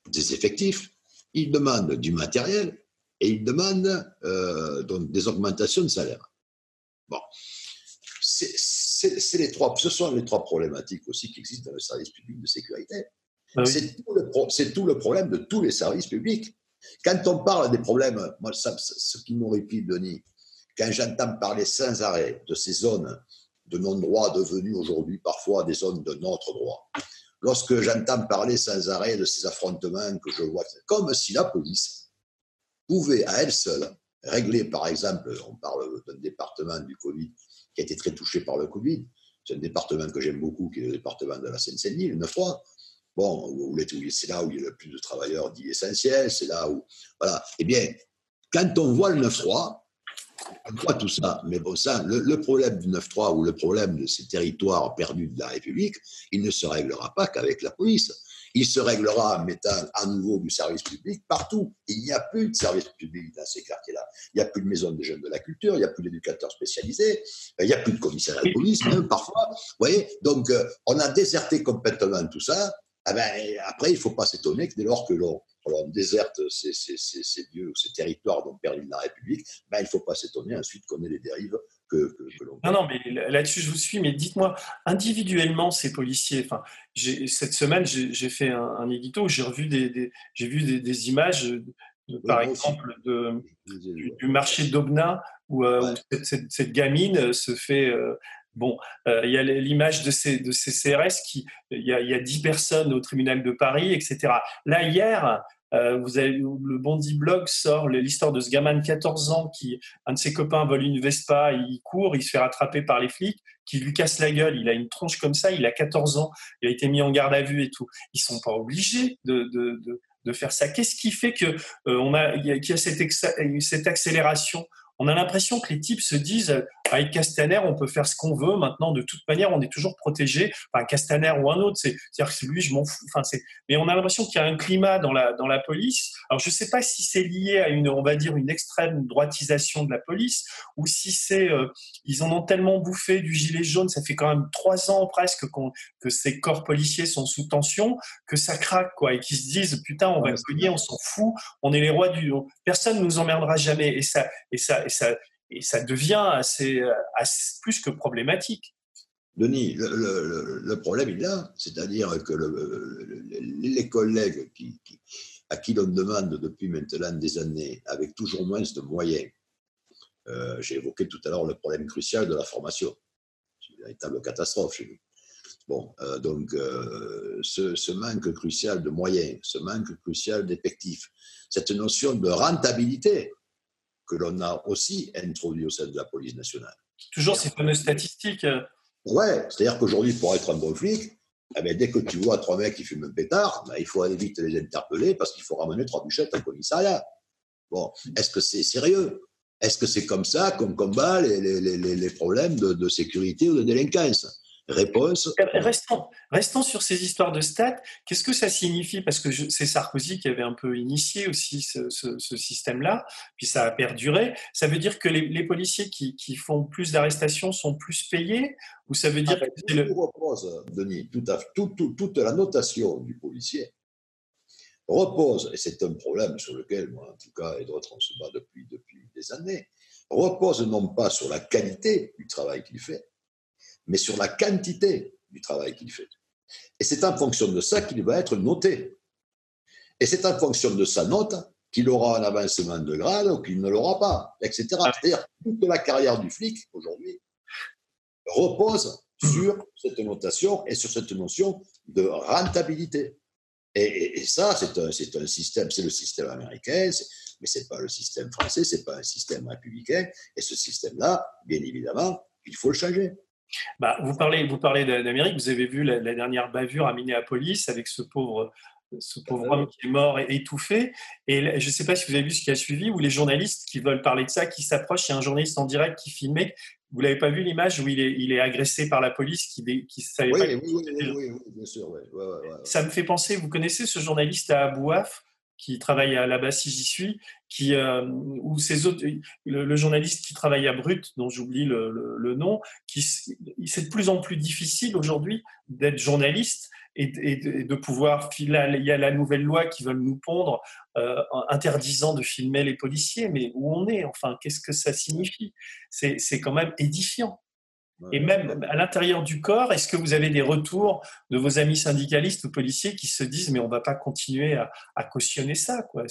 des effectifs, ils demandent du matériel et ils demandent euh, donc des augmentations de salaire. Bon, c'est les trois, ce sont les trois problématiques aussi qui existent dans le service public de sécurité. Ah c'est tout, tout, le problème de tous les services publics. Quand on parle des problèmes, moi, ça, ce qui m'horripile, Denis, quand j'entends parler sans arrêt de ces zones de non-droit devenues aujourd'hui parfois des zones de notre droit, lorsque j'entends parler sans arrêt de ces affrontements que je vois, comme si la police pouvait à elle seule régler, par exemple, on parle d'un département du Covid qui a été très touché par le Covid, c'est un département que j'aime beaucoup, qui est le département de la Seine-Saint-Denis, le 9-3. Bon, c'est là où il y a le plus de travailleurs dits essentiels, c'est là où. Voilà. Eh bien, quand on voit le 9-3, on voit tout ça. Mais bon, ça, le, problème du 9-3 ou le problème de ces territoires perdus de la République, il ne se réglera pas qu'avec la police. Il se réglera mettant à nouveau du service public partout. Il n'y a plus de service public dans ces quartiers-là. Il n'y a plus de maison de jeunes de la culture, il n'y a plus d'éducateurs spécialisés, il n'y a plus de commissariat de police, même parfois. Vous voyez Donc, euh, on a déserté complètement tout ça. Ah ben, après, il ne faut pas s'étonner que dès lors que l'on déserte ces, ces, ces, lieux, ces territoires dont perdu la République, ben, il ne faut pas s'étonner ensuite qu'on ait les dérives que, que, l'on. Non, non, mais là-dessus, je vous suis. Mais dites-moi, individuellement, ces policiers, enfin, cette semaine, j'ai fait un, édito, j'ai revu des, j'ai vu des, images, par exemple, de, du, marché d'Aubenas, où, euh, cette, gamine se fait. Euh, Bon, euh, il y a l'image de ces, de ces CRS qui, il y, a, il y a 10 personnes au tribunal de Paris, etc. Là, hier, euh, vous avez, le Bondi Blog sort l'histoire de ce gamin de 14 ans qui, un de ses copains vole une Vespa, il court, il se fait rattraper par les flics, qui lui casse la gueule. Il a une tronche comme ça, il a 14 ans, il a été mis en garde à vue et tout. Ils sont pas obligés de, faire ça. Qu'est-ce qui fait que euh, on a, qu'il y a cette accélération? On a l'impression que les types se disent avec Castaner, on peut faire ce qu'on veut. Maintenant, de toute manière, on est toujours protégé. Enfin, Castaner ou un autre, c'est-à-dire que lui, je m'en fous. Enfin, c'est, mais on a l'impression qu'il y a un climat dans la dans la police. Alors, je ne sais pas si c'est lié à une, on va dire, une extrême droitisation de la police, ou si c'est, euh, ils en ont tellement bouffé du gilet jaune. Ça fait quand même trois ans presque que ces corps policiers sont sous tension, que ça craque, quoi, et qu'ils se disent, putain, on va cogner, on s'en fout, on est les rois du, personne nous emmerdera jamais. Et ça, et ça, et ça et ça devient assez, plus que problématique. Denis, le, problème il est là, c'est-à-dire que les collègues à qui l'on demande depuis maintenant des années, avec toujours moins de moyens, euh, j'ai évoqué tout à l'heure le problème crucial de la formation. C'est une véritable catastrophe chez nous. Bon, euh, donc euh, ce, manque crucial de moyens, ce manque crucial d'effectifs, cette notion de rentabilité que l'on a aussi introduit au sein de la police nationale. Toujours ces fameuses statistiques. Ouais, c'est-à-dire qu'aujourd'hui, pour être un bon flic, eh bien, dès que tu vois trois mecs qui fument un pétard, ben, il faut aller vite les interpeller parce qu'il faut ramener trois bûchettes au commissariat. Bon, est-ce que c'est sérieux? Est-ce que c'est comme ça qu'on combat les, les, les, les problèmes de, de, sécurité ou de délinquance? Réponse. Restons, restons, sur ces histoires de stats. Qu'est-ce que ça signifie? Parce que c'est Sarkozy qui avait un peu initié aussi ce, système-là, puis ça a perduré. Ça veut dire que les, policiers qui, font plus d'arrestations sont plus payés? Ou ça veut dire ah, que. Le... repose, Denis, tout à, toute la notation du policier repose, et c'est un problème sur lequel, moi en tout cas, et d'autres, on se bat depuis, depuis des années, repose non pas sur la qualité du travail qu'il fait, mais sur la quantité du travail qu'il fait. Et c'est en fonction de ça qu'il va être noté. Et c'est en fonction de sa note qu'il aura un avancement de grade ou qu'il ne l'aura pas, etc. C'est-à-dire toute la carrière du flic aujourd'hui repose sur cette notation et sur cette notion de rentabilité. Et, ça, c'est un, un, système, c'est le système américain, mais ce n'est pas le système français, ce n'est pas un système républicain. Et ce système-là, bien évidemment, il faut le changer. Bah, vous parlez, vous parlez d'Amérique. Vous avez vu la, dernière bavure à Minneapolis avec ce pauvre, ce pauvre homme qui est mort et étouffé. Et je ne sais pas si vous avez vu ce qui a suivi, où les journalistes qui veulent parler de ça, qui s'approchent. Il y a un journaliste en direct qui filmait. Vous l'avez pas vu l'image où il est, il est agressé par la police qui, savait oui, pas. Oui, oui, oui, bien sûr. ça me fait penser. Vous connaissez ce journaliste à Abouaf qui travaille à là-bas si j'y suis, qui, euh, ou ces autres, le, journaliste qui travaille à Brut, dont j'oublie le, nom, qui c'est de plus en plus difficile aujourd'hui d'être journaliste et, de pouvoir. il y a la nouvelle loi qui veut nous pondre, euh, interdisant de filmer les policiers, mais où on est Enfin, qu'est-ce que ça signifie? C'est quand même édifiant. Et même à l'intérieur du corps, est-ce que vous avez des retours de vos amis syndicalistes ou policiers qui se disent mais on ne va pas continuer à, cautionner ça quoi?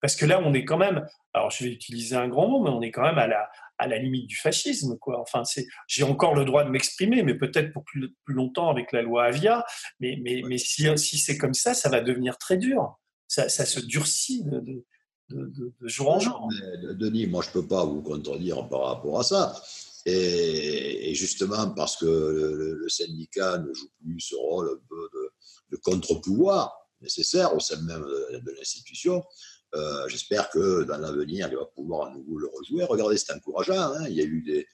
parce que là on est quand même, alors je vais utiliser un grand mot, mais on est quand même à la, à la limite du fascisme quoi. Enfin j'ai encore le droit de m'exprimer, mais peut-être pour plus, plus, longtemps avec la loi Avia. Mais mais, mais si, si c'est comme ça, ça va devenir très dur. Ça, ça se durcit de, de, jour en jour. Denis, moi je peux pas vous contredire par rapport à ça. Et, justement, parce que le, syndicat ne joue plus ce rôle de, contre-pouvoir nécessaire au sein même de, l'institution, euh, j'espère que dans l'avenir, il va pouvoir à nouveau le rejouer. Regardez, c'est encourageant. Hein. il y a eu des,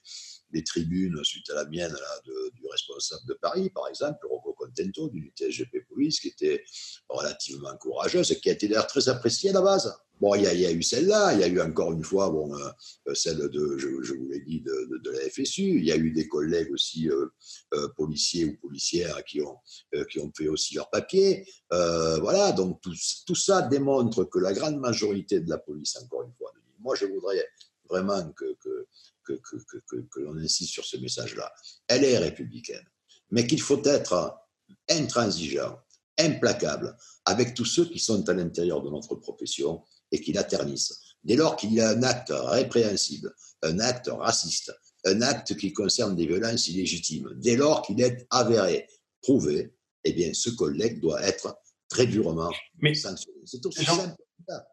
tribunes suite à la mienne là, du responsable de Paris, par exemple, Rocco Contento, du TSGP Police, qui était relativement courageuse et qui a été d'ailleurs très appréciée à la base. Bon, il y, a, eu celle-là, il y a eu encore une fois bon, euh, celle de, je, vous l'ai dit, de, la FSU. Il y a eu des collègues aussi euh, euh, policiers ou policières qui ont, qui ont fait aussi leur papier. voilà, donc tout, ça démontre que la grande majorité de la police, encore une fois, moi je voudrais vraiment que, que, que, que l'on insiste sur ce message-là. Elle est républicaine, mais qu'il faut être intransigeant, implacable avec tous ceux qui sont à l'intérieur de notre profession et qui la ternissent. Dès lors qu'il y a un acte répréhensible, un acte raciste, un acte qui concerne des violences illégitimes, dès lors qu'il est avéré, prouvé, eh bien, ce collègue doit être très durement sanctionné. C'est aussi simple.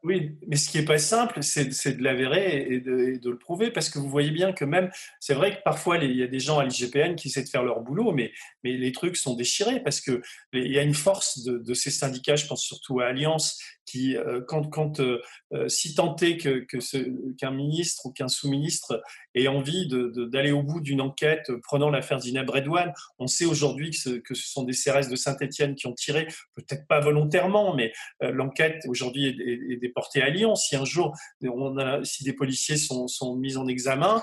Oui, mais ce qui n'est pas simple, c'est de l'avérer et, de, le prouver, parce que vous voyez bien que même, c'est vrai que parfois il y a des gens à l'IGPN qui essaient de faire leur boulot, mais, les trucs sont déchirés, parce qu'il y a une force de, ces syndicats, je pense surtout à Alliance, qui, euh, quand, euh, euh, si tant est que, qu'un ministre ou qu'un sous-ministre ait envie d'aller au bout d'une enquête prenant l'affaire Zineb Redouane, on sait aujourd'hui que, que, ce sont des CRS de Saint-Etienne qui ont tiré, peut-être pas volontairement, mais l'enquête aujourd'hui est, déportée à Lyon. Si un jour, on a, si des policiers sont, sont mis en examen,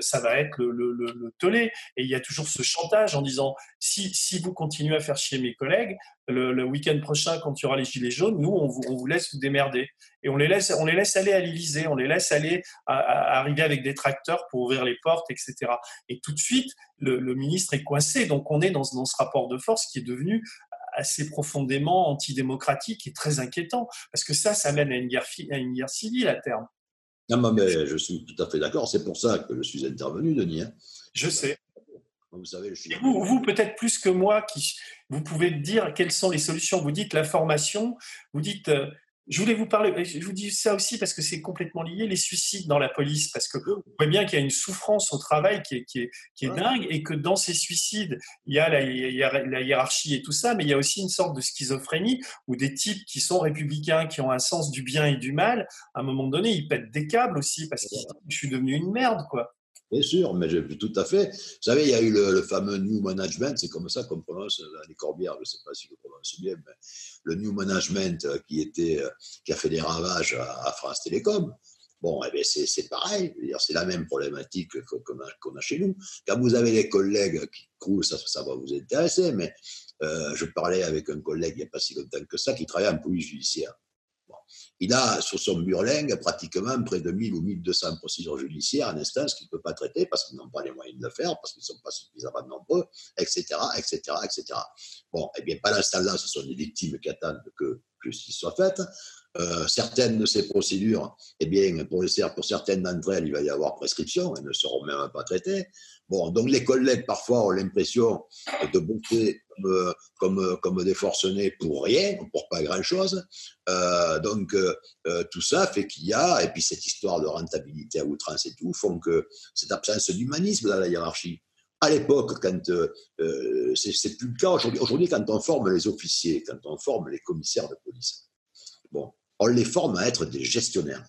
ça va être le, le, le, tollé. Et il y a toujours ce chantage en disant, si, si vous continuez à faire chier mes collègues, le, week-end prochain, quand il y aura les gilets jaunes, nous, on vous, laisse vous démerder. Et on les laisse, on les laisse aller à l'Élysée, on les laisse aller à, arriver avec des tracteurs pour ouvrir les portes, etc. Et tout de suite, le, ministre est coincé. Donc on est dans, ce rapport de force qui est devenu assez profondément antidémocratique et très inquiétant. Parce que ça, ça mène à une guerre, à une guerre civile à terme. Non, mais je suis tout à fait d'accord. C'est pour ça que je suis intervenu, Denis. Hein. Je sais. Vous savez, vous, peut-être plus que moi, qui, vous pouvez dire quelles sont les solutions. Vous dites la formation, vous dites. Euh, je voulais vous parler, je vous dis ça aussi parce que c'est complètement lié, les suicides dans la police, parce que vous voyez bien qu'il y a une souffrance au travail qui est, qui est, qui est dingue et que dans ces suicides, il y, a la, il y, a la, hiérarchie et tout ça, mais il y a aussi une sorte de schizophrénie où des types qui sont républicains, qui ont un sens du bien et du mal, à un moment donné, ils pètent des câbles aussi parce que je suis devenu une merde, quoi. Bien sûr, mais j'ai tout à fait. Vous savez, il y a eu le, fameux New Management, c'est comme ça qu'on prononce les Corbières, je ne sais pas si je le prononce bien, mais le New Management euh, euh, qui a fait des ravages à, France Télécom. Bon, eh c'est pareil, c'est la même problématique qu'on a, chez nous. Quand vous avez des collègues qui coulent, ça, va vous intéresser, mais euh, je parlais avec un collègue il n'y a pas si longtemps que ça qui travaille en police judiciaire il a sur son burlingue pratiquement près de 1000 ou 1200 procédures judiciaires en instance qu'il ne peut pas traiter parce qu'ils n'ont pas les moyens de le faire, parce qu'ils ne sont pas suffisamment nombreux, etc., etc., etc. Bon, eh bien, pendant ce temps-là, ce sont des victimes qui attendent que justice soit faite. Euh, certaines de ces procédures, eh bien, pour, pour certaines d'entre elles, il va y avoir prescription, elles ne seront même pas traitées. Bon, donc les collègues, parfois, ont l'impression de boucler comme, comme, des forcenés pour rien, pour pas grand-chose. Euh, donc, euh, tout ça fait qu'il y a, et puis cette histoire de rentabilité à outrance et tout, font que cette absence d'humanisme dans la hiérarchie. À l'époque, quand c'est plus le cas aujourd'hui, aujourd'hui, quand on forme les officiers, quand on forme les commissaires de police, bon, on les forme à être des gestionnaires.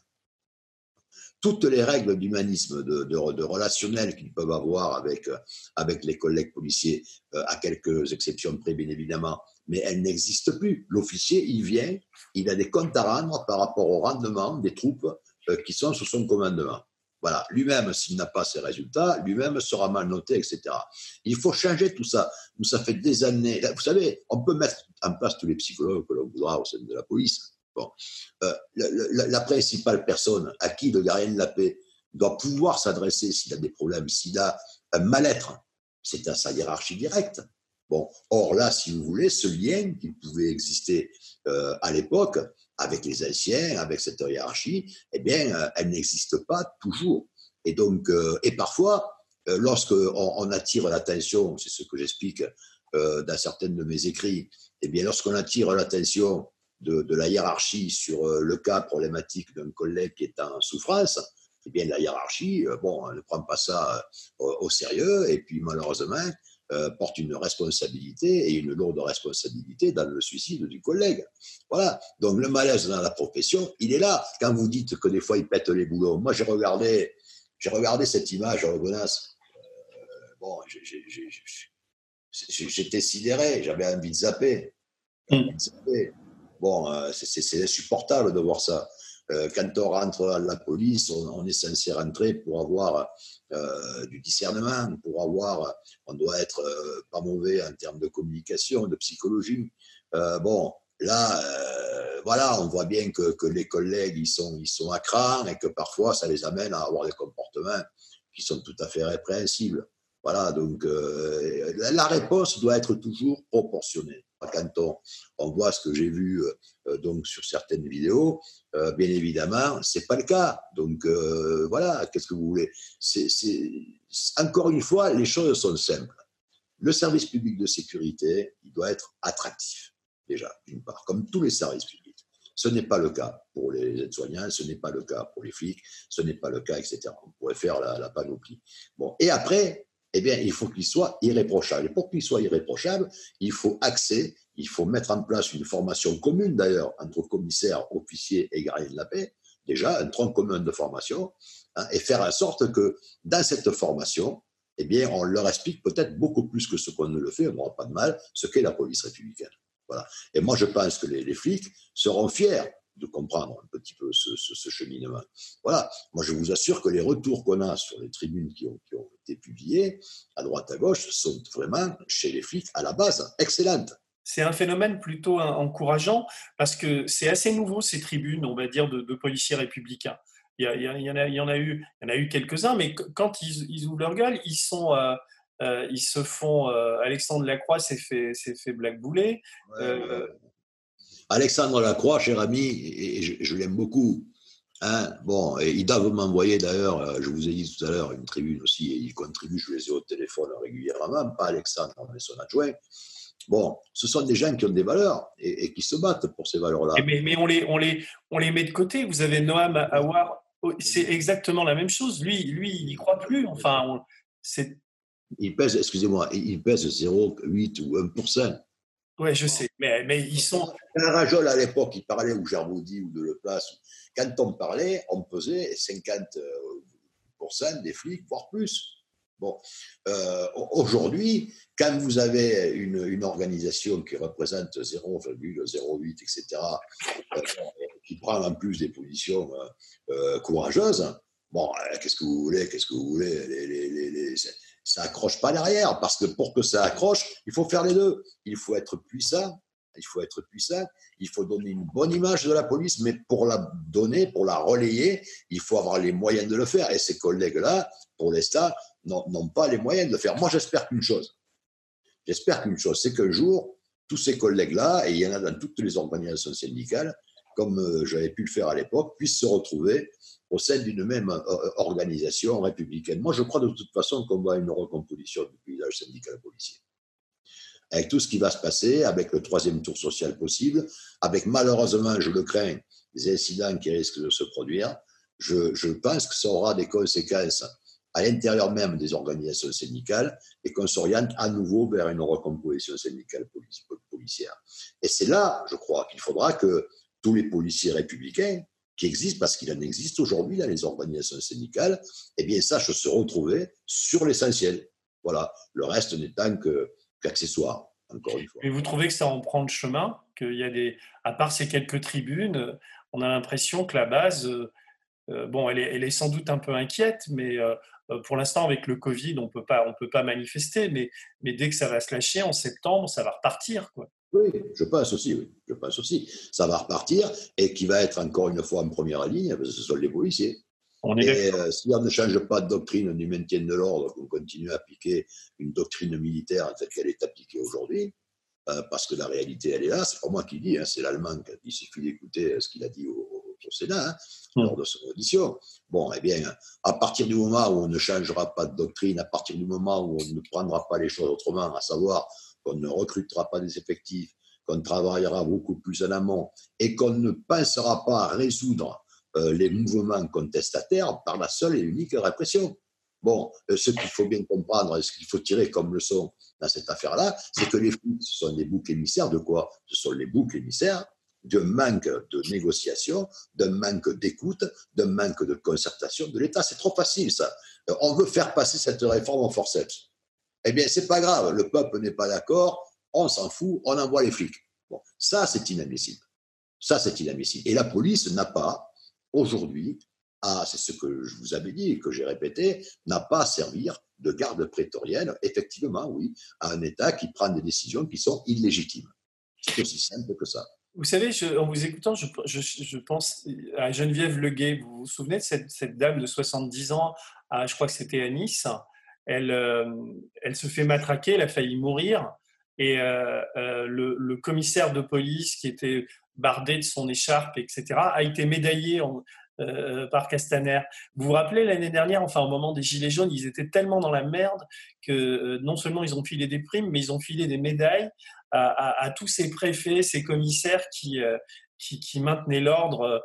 Toutes les règles d'humanisme, de, de, relationnel qu'ils peuvent avoir avec, les collègues policiers, euh, à quelques exceptions près bien évidemment, mais elles n'existent plus. L'officier, il vient, il a des comptes à rendre par rapport au rendement des troupes euh, qui sont sous son commandement. Voilà, lui-même, s'il n'a pas ces résultats, lui-même sera mal noté, etc. Il faut changer tout ça. Ça fait des années. Vous savez, on peut mettre en place tous les psychologues que l'on voudra au sein de la police. Euh, la, principale personne à qui le gardien de la paix doit pouvoir s'adresser s'il a des problèmes, s'il a un mal-être, c'est à sa hiérarchie directe. Bon, or là, si vous voulez, ce lien qui pouvait exister euh, à l'époque avec les anciens, avec cette hiérarchie, eh bien, euh, elle n'existe pas toujours. Et donc, et parfois, lorsqu'on on attire l'attention, c'est ce que j'explique dans certains de mes écrits, eh bien, lorsqu'on attire l'attention de, de, la hiérarchie sur le cas problématique d'un collègue qui est en souffrance, eh bien, la hiérarchie, bon, elle ne prend pas ça au sérieux, et puis malheureusement, euh, porte une responsabilité et une lourde responsabilité dans le suicide du collègue. Voilà. Donc le malaise dans la profession, il est là. Quand vous dites que des fois il pète les boulots, moi j'ai regardé, j'ai regardé cette image, Regonas. Euh, bon, j'étais sidéré, j'avais envie de zapper. Envie de zapper. Bon, euh, c'est insupportable de voir ça. Euh, quand on rentre à la police, on, est censé rentrer pour avoir euh, du discernement, pour avoir, on doit être pas mauvais en termes de communication, de psychologie. bon, là, voilà, on voit bien que, que, les collègues, ils sont, ils sont à cran et que parfois, ça les amène à avoir des comportements qui sont tout à fait répréhensibles. Voilà, donc la réponse doit être toujours proportionnée. Quand on, voit ce que j'ai vu euh, donc sur certaines vidéos, euh, bien évidemment, c'est pas le cas. Donc euh, voilà, qu'est-ce que vous voulez? C'est, Encore une fois, les choses sont simples. Le service public de sécurité, il doit être attractif, déjà, d'une part, comme tous les services publics. Ce n'est pas le cas pour les aides-soignants, ce n'est pas le cas pour les flics, ce n'est pas le cas, etc. On pourrait faire la panoplie. Bon, et après, eh bien, il faut qu'il soit irréprochable. Et pour qu'il soit irréprochable, il faut axer, il faut mettre en place une formation commune d'ailleurs entre commissaires, officiers et gardiens de la paix, déjà un tronc commun de formation, hein, et faire en sorte que dans cette formation, eh bien, on leur explique peut-être beaucoup plus que ce qu'on ne le fait, on n'aura pas de mal, ce qu'est la police républicaine. Voilà. Et moi, je pense que les flics seront fiers de comprendre un petit peu ce, cheminement. Voilà, moi je vous assure que les retours qu'on a sur les tribunes qui ont, été publiées, à droite à gauche, sont vraiment, chez les flics, à la base, excellentes. C'est un phénomène plutôt encourageant parce que c'est assez nouveau ces tribunes, on va dire, de, policiers républicains. Il y, en a, il y en a eu, il y en a eu quelques-uns, mais quand ils, ouvrent leur gueule, ils sont, euh, euh, ils se font. Euh, Alexandre Lacroix s'est fait, s'est fait blackbouler. Alexandre Lacroix, cher ami, et je, l'aime beaucoup. Hein bon, et ils doivent m'envoyer d'ailleurs, euh, je vous ai dit tout à l'heure, une tribune aussi, et il contribue, je les ai au téléphone régulièrement, pas Alexandre, mais son adjoint. Bon, ce sont des gens qui ont des valeurs et, qui se battent pour ces valeurs-là. Mais, mais on, les, on, les, on les met de côté. Vous avez Noam Awar, oh, c'est exactement la même chose. Lui, lui il n'y croit plus. Enfin, c'est. Il pèse, excusez-moi, il pèse 0,8 ou 1%. Oui, je sais, mais, mais ils sont. Un Rajol à l'époque, il parlait, ou Germaudi, ou de Leplace, quand on parlait, on pesait 50% euh, des flics, voire plus. Bon, euh, aujourd'hui, quand vous avez une, une, organisation qui représente 0,08, etc., euh, qui prend en plus des positions courageuses, bon, qu'est-ce que vous voulez, qu'est-ce que vous voulez les, les, les, ça accroche pas derrière, parce que pour que ça accroche, il faut faire les deux. Il faut être puissant, il faut être puissant, il faut donner une bonne image de la police, mais pour la donner, pour la relayer, il faut avoir les moyens de le faire. Et ces collègues-là, pour l'instant, n'ont pas les moyens de le faire. Moi, j'espère qu'une chose, j'espère qu'une chose, c'est qu'un jour, tous ces collègues-là, et il y en a dans toutes les organisations syndicales, comme euh, j'avais pu le faire à l'époque, puissent se retrouver au sein d'une même euh, euh, organisation républicaine. Moi, je crois de toute façon qu'on à une recomposition du paysage syndical policier. Avec tout ce qui va se passer, avec le troisième tour social possible, avec malheureusement, je le crains, des incidents qui risquent de se produire, je, je pense que ça aura des conséquences à l'intérieur même des organisations syndicales et qu'on s'oriente à nouveau vers une recomposition syndicale policière. Et c'est là, je crois, qu'il faudra que tous les policiers républicains qui existe parce qu'il en existe aujourd'hui dans les organisations syndicales, eh bien, sachent se retrouver sur l'essentiel. Voilà, le reste n'étant qu'accessoire. encore une fois. Et vous trouvez que ça en prend le chemin Qu'il y a des, à part ces quelques tribunes, on a l'impression que la base, euh, bon, elle est, elle est, sans doute un peu inquiète, mais euh, pour l'instant, avec le Covid, on on peut pas manifester, mais, mais dès que ça va se lâcher en septembre, ça va repartir, quoi. Oui, je pense aussi, oui. Je pense aussi. Ça va repartir et qui va être encore une fois en première ligne, ce sont les policiers. On et euh, si on ne change pas de doctrine du maintien de l'ordre, qu'on continue à appliquer une doctrine militaire telle qu'elle est appliquée aujourd'hui, euh, parce que la réalité, elle est là, c'est pas moi qui dis, hein, c'est l'Allemand qui a dit, il suffit d'écouter ce qu'il a dit au, Sénat, hein, hmm. lors de son audition. Bon, eh bien, à partir du moment où on ne changera pas de doctrine, à partir du moment où on ne prendra pas les choses autrement, à savoir qu'on ne recrutera pas des effectifs, qu'on travaillera beaucoup plus en amont et qu'on ne pensera pas à résoudre euh, les mouvements contestataires par la seule et unique répression. Bon, euh, ce qu'il faut bien comprendre et ce qu'il faut tirer comme leçon dans cette affaire-là, c'est que les flics, ce sont des boucs émissaires de quoi? Ce sont les boucs émissaires d'un manque de négociation, d'un manque d'écoute, d'un manque de concertation de l'État. C'est trop facile, ça. Euh, on veut faire passer cette réforme en forceps. Eh bien, c'est pas grave, le peuple n'est pas d'accord, on s'en fout, on envoie les flics. Bon, ça, c'est inadmissible. Ça, c'est inadmissible. Et la police n'a pas, aujourd'hui, c'est ce que je vous avais dit et que j'ai répété, n'a pas à servir de garde prétorienne, effectivement, oui, à un État qui prend des décisions qui sont illégitimes. C'est aussi simple que ça. Vous savez, en vous écoutant, je, pense à Geneviève Leguet. Vous vous souvenez de cette, dame de 70 ans, à, je crois que c'était à Nice? Elle, euh, elle se fait matraquer, elle a failli mourir. Et euh, euh, le, commissaire de police, qui était bardé de son écharpe, etc., a été médaillé par Castaner. Vous vous rappelez l'année dernière, enfin au moment des Gilets jaunes, ils étaient tellement dans la merde que non seulement ils ont filé des primes, mais ils ont filé des médailles à, tous ces préfets, ces commissaires qui, qui, maintenaient l'ordre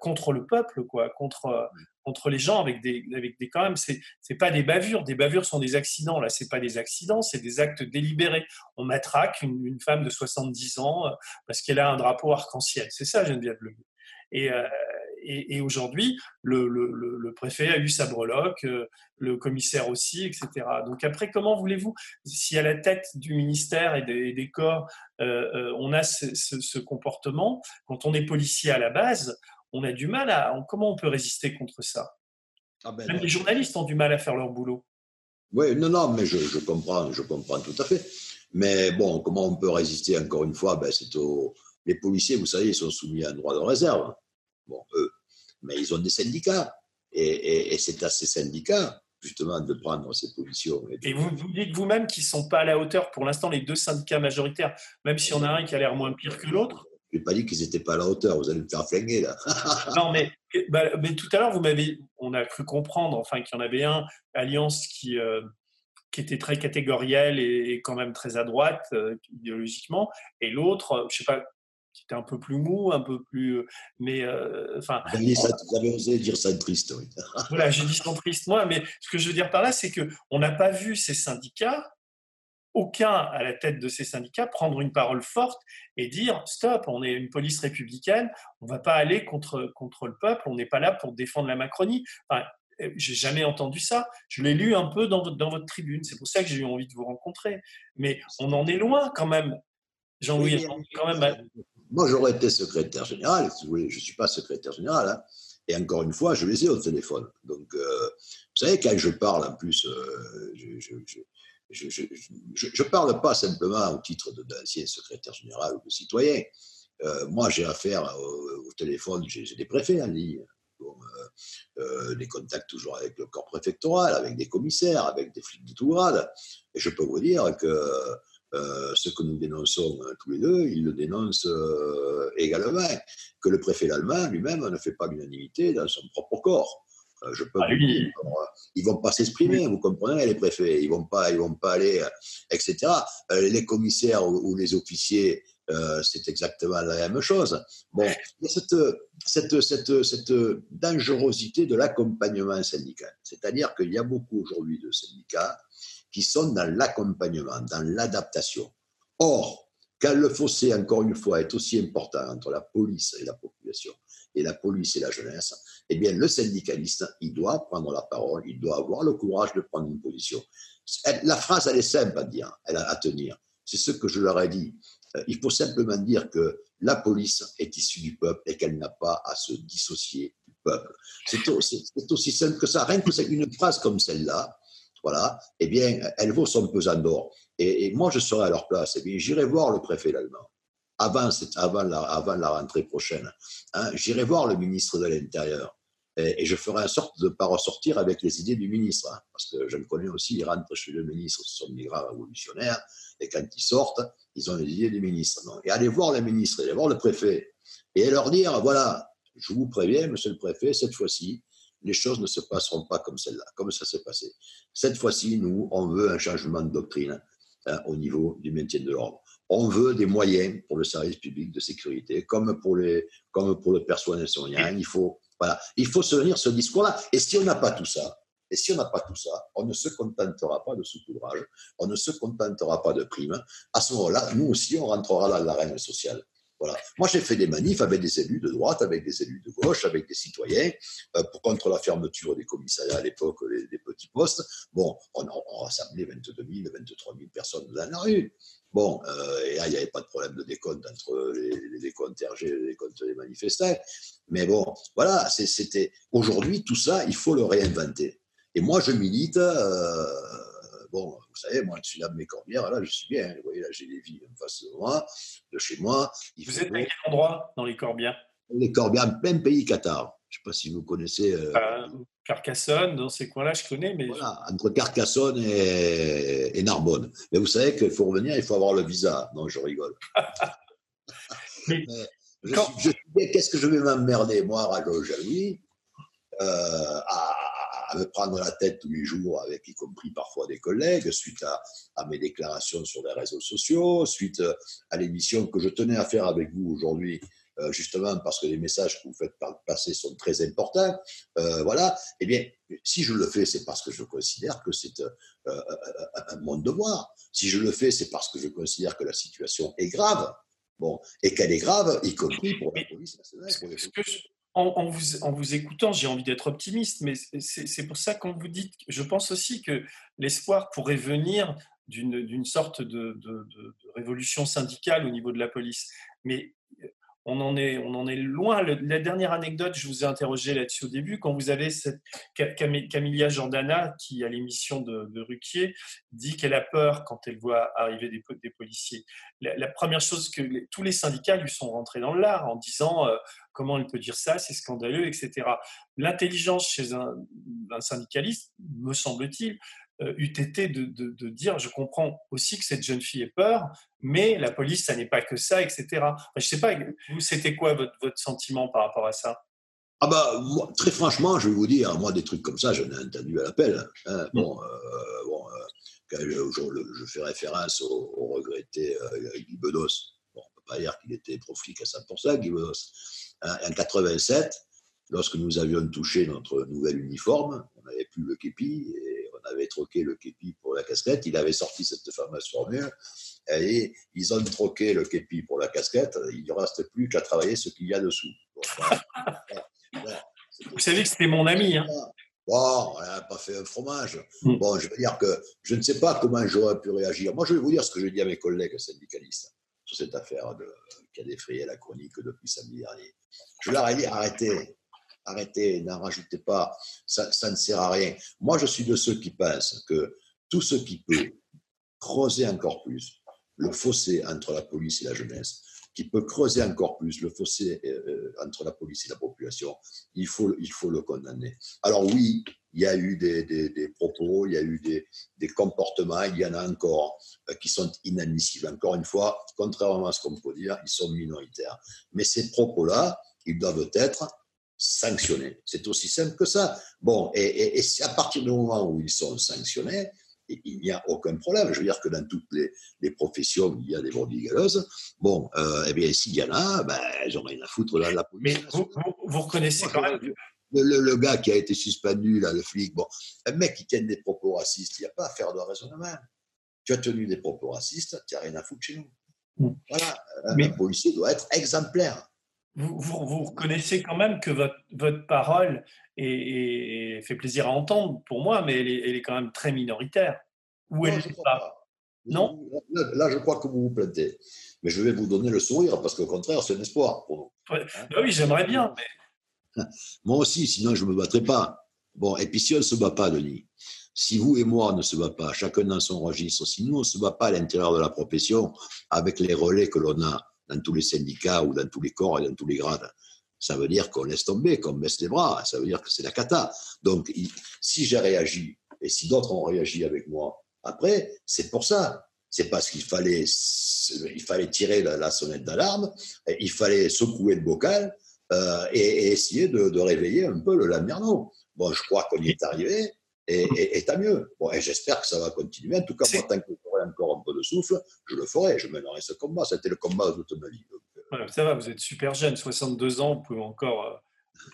contre le peuple, quoi, contre, contre les gens avec des, avec des quand même, c'est, pas des bavures. Des bavures sont des accidents. Là, c'est pas des accidents, c'est des actes délibérés. On matraque une, femme de 70 ans euh, parce qu'elle a un drapeau arc-en-ciel. C'est ça, Geneviève Le Et, euh, et, et, aujourd'hui, le, le, le, préfet a eu sa breloque, euh, le commissaire aussi, etc. Donc après, comment voulez-vous, si à la tête du ministère et des, corps, on a ce, comportement, quand on est policier à la base, on a du mal à. Comment on peut résister contre ça? Ah ben, Même les journalistes ont du mal à faire leur boulot. Oui, non, non, mais je, comprends, je comprends tout à fait. Mais bon, comment on peut résister encore une fois? Ben, c'est Les policiers, vous savez, ils sont soumis à un droit de réserve. Bon, eux. Mais ils ont des syndicats. Et, c'est à ces syndicats, justement, de prendre ces positions. Et, vous, vous dites vous-même qu'ils ne sont pas à la hauteur, pour l'instant, les deux syndicats majoritaires, même s'il y en a un qui a l'air moins pire que l'autre? N'ai pas dit qu'ils n'étaient pas à la hauteur. Vous allez me faire flinguer là. non, mais, bah, mais tout à l'heure, vous m'avez, on a cru comprendre, enfin, qu'il y en avait un alliance qui euh, qui était très catégoriel et, quand même très à droite euh, idéologiquement, et l'autre, je sais pas, qui était un peu plus mou, un peu plus, euh, mais enfin. vous avez osé dire ça triste, oui. voilà, j'ai dit triste moi, mais ce que je veux dire par là, c'est que on n'a pas vu ces syndicats aucun à la tête de ces syndicats prendre une parole forte et dire stop, on est une police républicaine, on ne va pas aller contre, contre le peuple, on n'est pas là pour défendre la Macronie. Enfin, euh, j'ai jamais entendu ça. Je l'ai lu un peu dans votre, dans votre tribune. C'est pour ça que j'ai eu envie de vous rencontrer. Mais on en est loin quand même. Jean-Louis, quand même. Moi, j'aurais été secrétaire général. Si vous voulez, je ne suis pas secrétaire général. Hein. Et encore une fois, je les ai au téléphone. Donc, euh, vous savez, quand je parle, en plus, euh, je, je ne parle pas simplement au titre d'ancien secrétaire général ou de citoyen. Euh, moi, j'ai affaire au, téléphone, j'ai des préfets en ligne, euh, euh, des contacts toujours avec le corps préfectoral, avec des commissaires, avec des flics de tout grade. Et je peux vous dire que ce que nous dénonçons tous les deux, ils le dénoncent également, que le préfet allemand lui-même ne fait pas l'unanimité dans son propre corps. Euh, je peux ah, ils vont, vont pas s'exprimer, vous comprenez, les préfets, ils vont pas, ils vont pas aller, euh, etc. Euh, les commissaires ou, les officiers, c'est exactement la même chose. Bon, il y a cette, cette, cette, cette dangerosité de l'accompagnement syndical. C'est-à-dire qu'il y a beaucoup aujourd'hui de syndicats qui sont dans l'accompagnement, dans l'adaptation. Or, quand le fossé, encore une fois, est aussi important entre la police et la population, et la police et la jeunesse, eh bien, le syndicaliste, il doit prendre la parole, il doit avoir le courage de prendre une position. La phrase, elle est simple à dire, elle à tenir. C'est ce que je leur ai dit. Euh, il faut simplement dire que la police est issue du peuple et qu'elle n'a pas à se dissocier du peuple. C'est aussi, simple que ça. Rien que une phrase comme celle-là, voilà, eh bien, elle vaut son pesant d'or. Et, moi, je serai à leur place. Eh bien, j'irai voir le préfet allemand avant, avant, la, avant la rentrée prochaine. Hein. J'irai voir le ministre de l'Intérieur. Et, je ferai en sorte de ne pas ressortir avec les idées du ministre. Hein, parce que je le connais aussi, ils rentrent chez le ministre, ce sont des grands révolutionnaires, et quand ils sortent, ils ont les idées du ministre. Et allez voir le ministre, allez voir le préfet, et leur dire, voilà, je vous préviens, monsieur le préfet, cette fois-ci, les choses ne se passeront pas comme celle-là, comme ça s'est passé. Cette fois-ci, nous, on veut un changement de doctrine hein, au niveau du maintien de l'ordre. On veut des moyens pour le service public de sécurité, comme pour, comme pour le personnel soignant. Il faut, voilà, il faut se tenir ce discours-là. Et si on n'a pas tout ça, et si on n'a pas tout ça, on ne se contentera pas de saupoudrage, on ne se contentera pas de primes. À ce moment-là, nous aussi, on rentrera dans l'arène sociale. Voilà. Moi, j'ai fait des manifs avec des élus de droite, avec des élus de gauche, avec des citoyens, euh, pour contre la fermeture des commissariats à l'époque, des petits postes. Bon, on, on rassemblé 22 000, 23 000 personnes dans la rue. Bon, euh, et il n'y avait pas de problème de décompte entre les, les décomptes RG et les décomptes des manifestants. Mais bon, voilà, c'était. Aujourd'hui, tout ça, il faut le réinventer. Et moi, je milite. Euh, bon, vous savez, moi, je suis là de mes corbières, là, je suis bien. Vous voyez, là, j'ai les villes en face de moi, de chez moi. vous êtes à quel endroit dans les corbières? Les corbières, même pays Qatar. Je ne sais pas si vous connaissez. Euh, euh, Carcassonne, dans ces coins-là, je connais. Mais... Voilà, entre Carcassonne et, Narbonne. Mais vous savez qu'il faut revenir, il faut avoir le visa. Non, je rigole. mais, je, qu'est-ce que je vais m'emmerder, moi, Rajo Jaloui, euh, à, à, me prendre la tête tous les jours, avec y compris parfois des collègues, suite à, à mes déclarations sur les réseaux sociaux, suite à l'émission que je tenais à faire avec vous aujourd'hui, euh, justement parce que les messages que vous faites passer sont très importants, euh, voilà, eh bien, si je le fais, c'est parce que je considère que c'est euh, un mon devoir. Si je le fais, c'est parce que je considère que la situation est grave. Bon, et qu'elle est grave, y compris pour la police nationale. en, vous, en, vous, écoutant, j'ai envie d'être optimiste, mais c'est pour ça qu'on vous dit, je pense aussi que l'espoir pourrait venir d'une sorte de, de, de, révolution syndicale au niveau de la police. Mais on en est, on en est loin. la dernière anecdote, je vous ai interrogé là-dessus au début, quand vous avez cette Camilla Jordana qui, à l'émission de, Ruquier, dit qu'elle a peur quand elle voit arriver des, policiers. La, première chose que tous les syndicats lui sont rentrés dans l'art en disant euh, comment elle peut dire ça, c'est scandaleux, etc. L'intelligence chez un, syndicaliste, me semble-t-il, eût été de, de, dire je comprends aussi que cette jeune fille ait peur, mais la police, ça n'est pas que ça, etc. je ne sais pas, vous, c'était quoi votre, votre, sentiment par rapport à ça? Ah bah, très franchement, je vais vous dire, moi, des trucs comme ça, j'en ai entendu à l'appel. Hein. Mm. Bon, euh, bon euh, je, fais référence au, regretté Guy Bedos. Bon, on ne peut pas dire qu'il était proflique à 100%, Guy Bedos. Hein, en 87, lorsque nous avions touché notre nouvel uniforme, on n'avait plus le képi, et avait troqué le képi pour la casquette, il avait sorti cette fameuse formule, et ils ont troqué le képi pour la casquette, il ne reste plus qu'à travailler ce qu'il y a dessous. Vous savez que c'était mon ami. Hein. Bon, on n'a pas fait un fromage. Mm. Bon, je veux dire que je ne sais pas comment j'aurais pu réagir. Moi, je vais vous dire ce que je dis à mes collègues syndicalistes sur cette affaire de, qui a défrayé la chronique depuis samedi dernier. Je leur ai dit arrêtez, arrêtez, n'en rajoutez pas, ça, ne sert à rien. Moi, je suis de ceux qui pensent que tout ce qui peut creuser encore plus le fossé entre la police et la jeunesse, qui peut creuser encore plus le fossé euh, entre la police et la population, il faut, il faut le condamner. Alors oui, il y a eu des, propos, il y a eu des, comportements, il y en a encore euh, qui sont inadmissibles. Encore une fois, contrairement à ce qu'on peut dire, ils sont minoritaires. Mais ces propos-là, ils doivent être sanctionnés. C'est aussi simple que ça. Bon, et, et, à partir du moment où ils sont sanctionnés, il n'y a aucun problème. Je veux dire que dans toutes les, professions, il y a des brebis galeuses. Bon, euh, eh bien, s'il y en a, ben, ils n'ont rien à foutre là, la police. Mais vous, reconnaissez quand même. Le, gars qui a été suspendu, là, le flic, bon, un mec qui tient des propos racistes, il n'y a pas à faire de raisonnement. Tu as tenu des propos racistes, tu n'as rien à foutre chez nous. Mm. Voilà, Mais... un policier doit être exemplaire vous, vous, reconnaissez quand même que votre, votre parole est, fait plaisir à entendre pour moi, mais elle est, elle est quand même très minoritaire. Ou elle n'est pas? Non? Là, je crois que vous vous plantez. Mais je vais vous donner le sourire parce qu'au contraire, c'est un espoir pour nous. Hein? Bah oui, j'aimerais bien. Mais... Moi aussi, sinon je ne me battrais pas. Bon, et puis si on ne se bat pas, Denis, si vous et moi ne se bat pas, chacun dans son registre, si nous on ne se bat pas à l'intérieur de la profession avec les relais que l'on a, dans tous les syndicats ou dans tous les corps et dans tous les grades. ça veut dire qu'on laisse tomber, qu'on baisse les bras, ça veut dire que c'est la cata. Donc, si j'ai réagi et si d'autres ont réagi avec moi, après, c'est pour ça. C'est parce qu'il fallait, il fallait tirer la, sonnette d'alarme, il fallait secouer le bocal euh, et, essayer de, réveiller un peu le Lamerno. Bon, je crois qu'on y est arrivé et, et, tant mieux. Bon, et j'espère que ça va continuer. En tout cas, moi, tant que j'aurai encore un peu de souffle, je le ferai. Je mènerai ce combat. C'était le combat de toute ma vie. Euh. ça va, vous êtes super jeune, 62 ans, vous pouvez encore euh,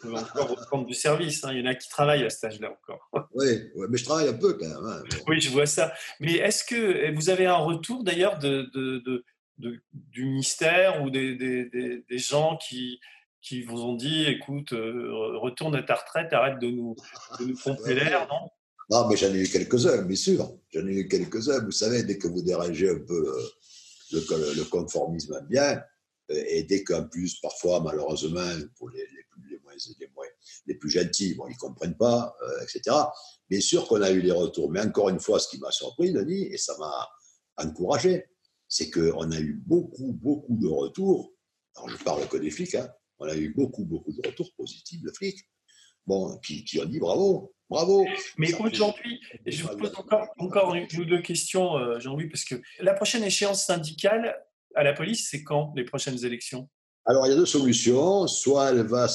peut encore reprendre du service. Hein. Il y en a qui travaillent à cet âge-là encore. Oui, mais je travaille un peu quand même. Hein, oui, je vois ça. Mais est-ce que vous avez un retour d'ailleurs de, de, du ministère ou des, des, des, gens qui, qui vous ont dit écoute, euh, retourne à ta retraite, arrête de nous, de nous pomper l'air, non? Non, mais j'en ai eu quelques-uns, bien sûr. J'en ai eu quelques-uns. Vous savez, dès que vous dérangez un peu le, le, conformisme bien, et dès qu'en plus, parfois, malheureusement, pour les, les, les, moins, les, moins, les plus gentils, bon, ils ne comprennent pas, euh, etc. Bien sûr qu'on a eu des retours. Mais encore une fois, ce qui m'a surpris, Denis, et ça m'a encouragé, c'est qu'on a eu beaucoup, beaucoup de retours. Alors, je parle que des flics, hein. on a eu beaucoup, beaucoup de retours positifs de flics. Bon, qui, qui ont dit bravo, bravo. Mais aujourd'hui, je vous pose encore, encore une ou deux questions, euh, Jean-Louis, parce que la prochaine échéance syndicale, à la police, c'est quand les prochaines élections? Alors, il y a deux solutions. Soit elle va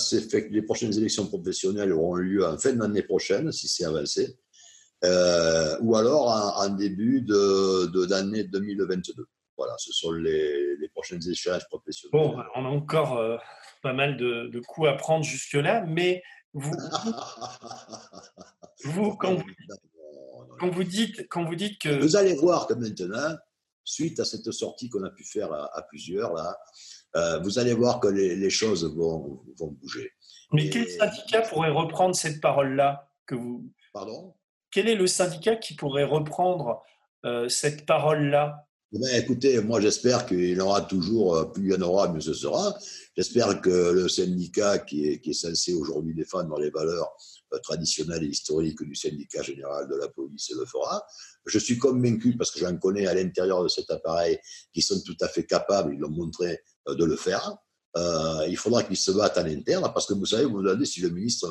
les prochaines élections professionnelles auront lieu en fin d'année prochaine, si c'est avancé, euh, ou alors en, début de, d'année 2022. Voilà, ce sont les, prochaines échéances professionnelles. Bon, on a encore euh, pas mal de, coups à prendre jusque-là, mais vous, vous, quand, vous, quand, vous dites, quand vous dites que... Vous allez voir que maintenant, suite à cette sortie qu'on a pu faire à, plusieurs, là, euh, vous allez voir que les, choses vont, vont, bouger. Mais quel syndicat pourrait reprendre cette parole-là que vous... Pardon? Quel est le syndicat qui pourrait reprendre euh, cette parole-là? Eh ben, écoutez, moi j'espère qu'il y en aura toujours, euh, plus il y en aura, mieux ce sera. J'espère que le syndicat qui est, censé aujourd'hui défendre les valeurs traditionnelles et historiques du syndicat général de la police le fera. Je suis convaincu, parce que j'en connais à l'intérieur de cet appareil, qui sont tout à fait capables, ils l'ont montré, euh, de le faire. Euh, il faudra qu'ils se battent à l'interne, parce que vous savez, vous me demandez si le ministre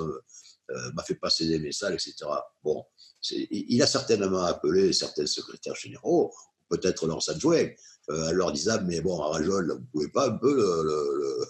euh, m'a fait passer des messages, etc. Bon, il a certainement appelé certains secrétaires généraux, peut-être leurs adjoints, euh, leur disant Mais bon, à Rajol, vous pouvez pas un peu le,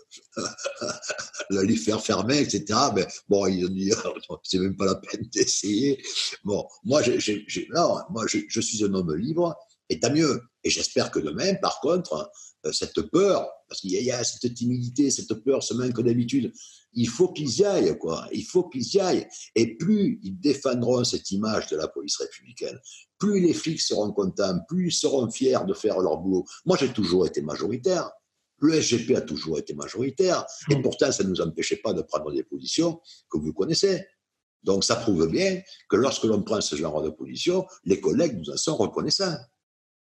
le, lui faire fermer, etc. Mais bon, ils ont dit C'est même pas la peine d'essayer. Bon, moi, moi je, suis un homme libre, et tant mieux. Et j'espère que demain, par contre, euh, cette peur, parce qu'il y, a cette timidité, cette peur, ce manque d'habitude, il faut qu'ils y aillent, quoi. Il faut qu'ils y aillent. Et plus ils défendront cette image de la police républicaine, plus les flics seront contents, plus ils seront fiers de faire leur boulot. Moi, j'ai toujours été majoritaire. Le SGP a toujours été majoritaire. Et mmh. pourtant, ça ne nous empêchait pas de prendre des positions que vous connaissez. Donc, ça prouve bien que lorsque l'on prend ce genre de position, les collègues nous en sont reconnaissants.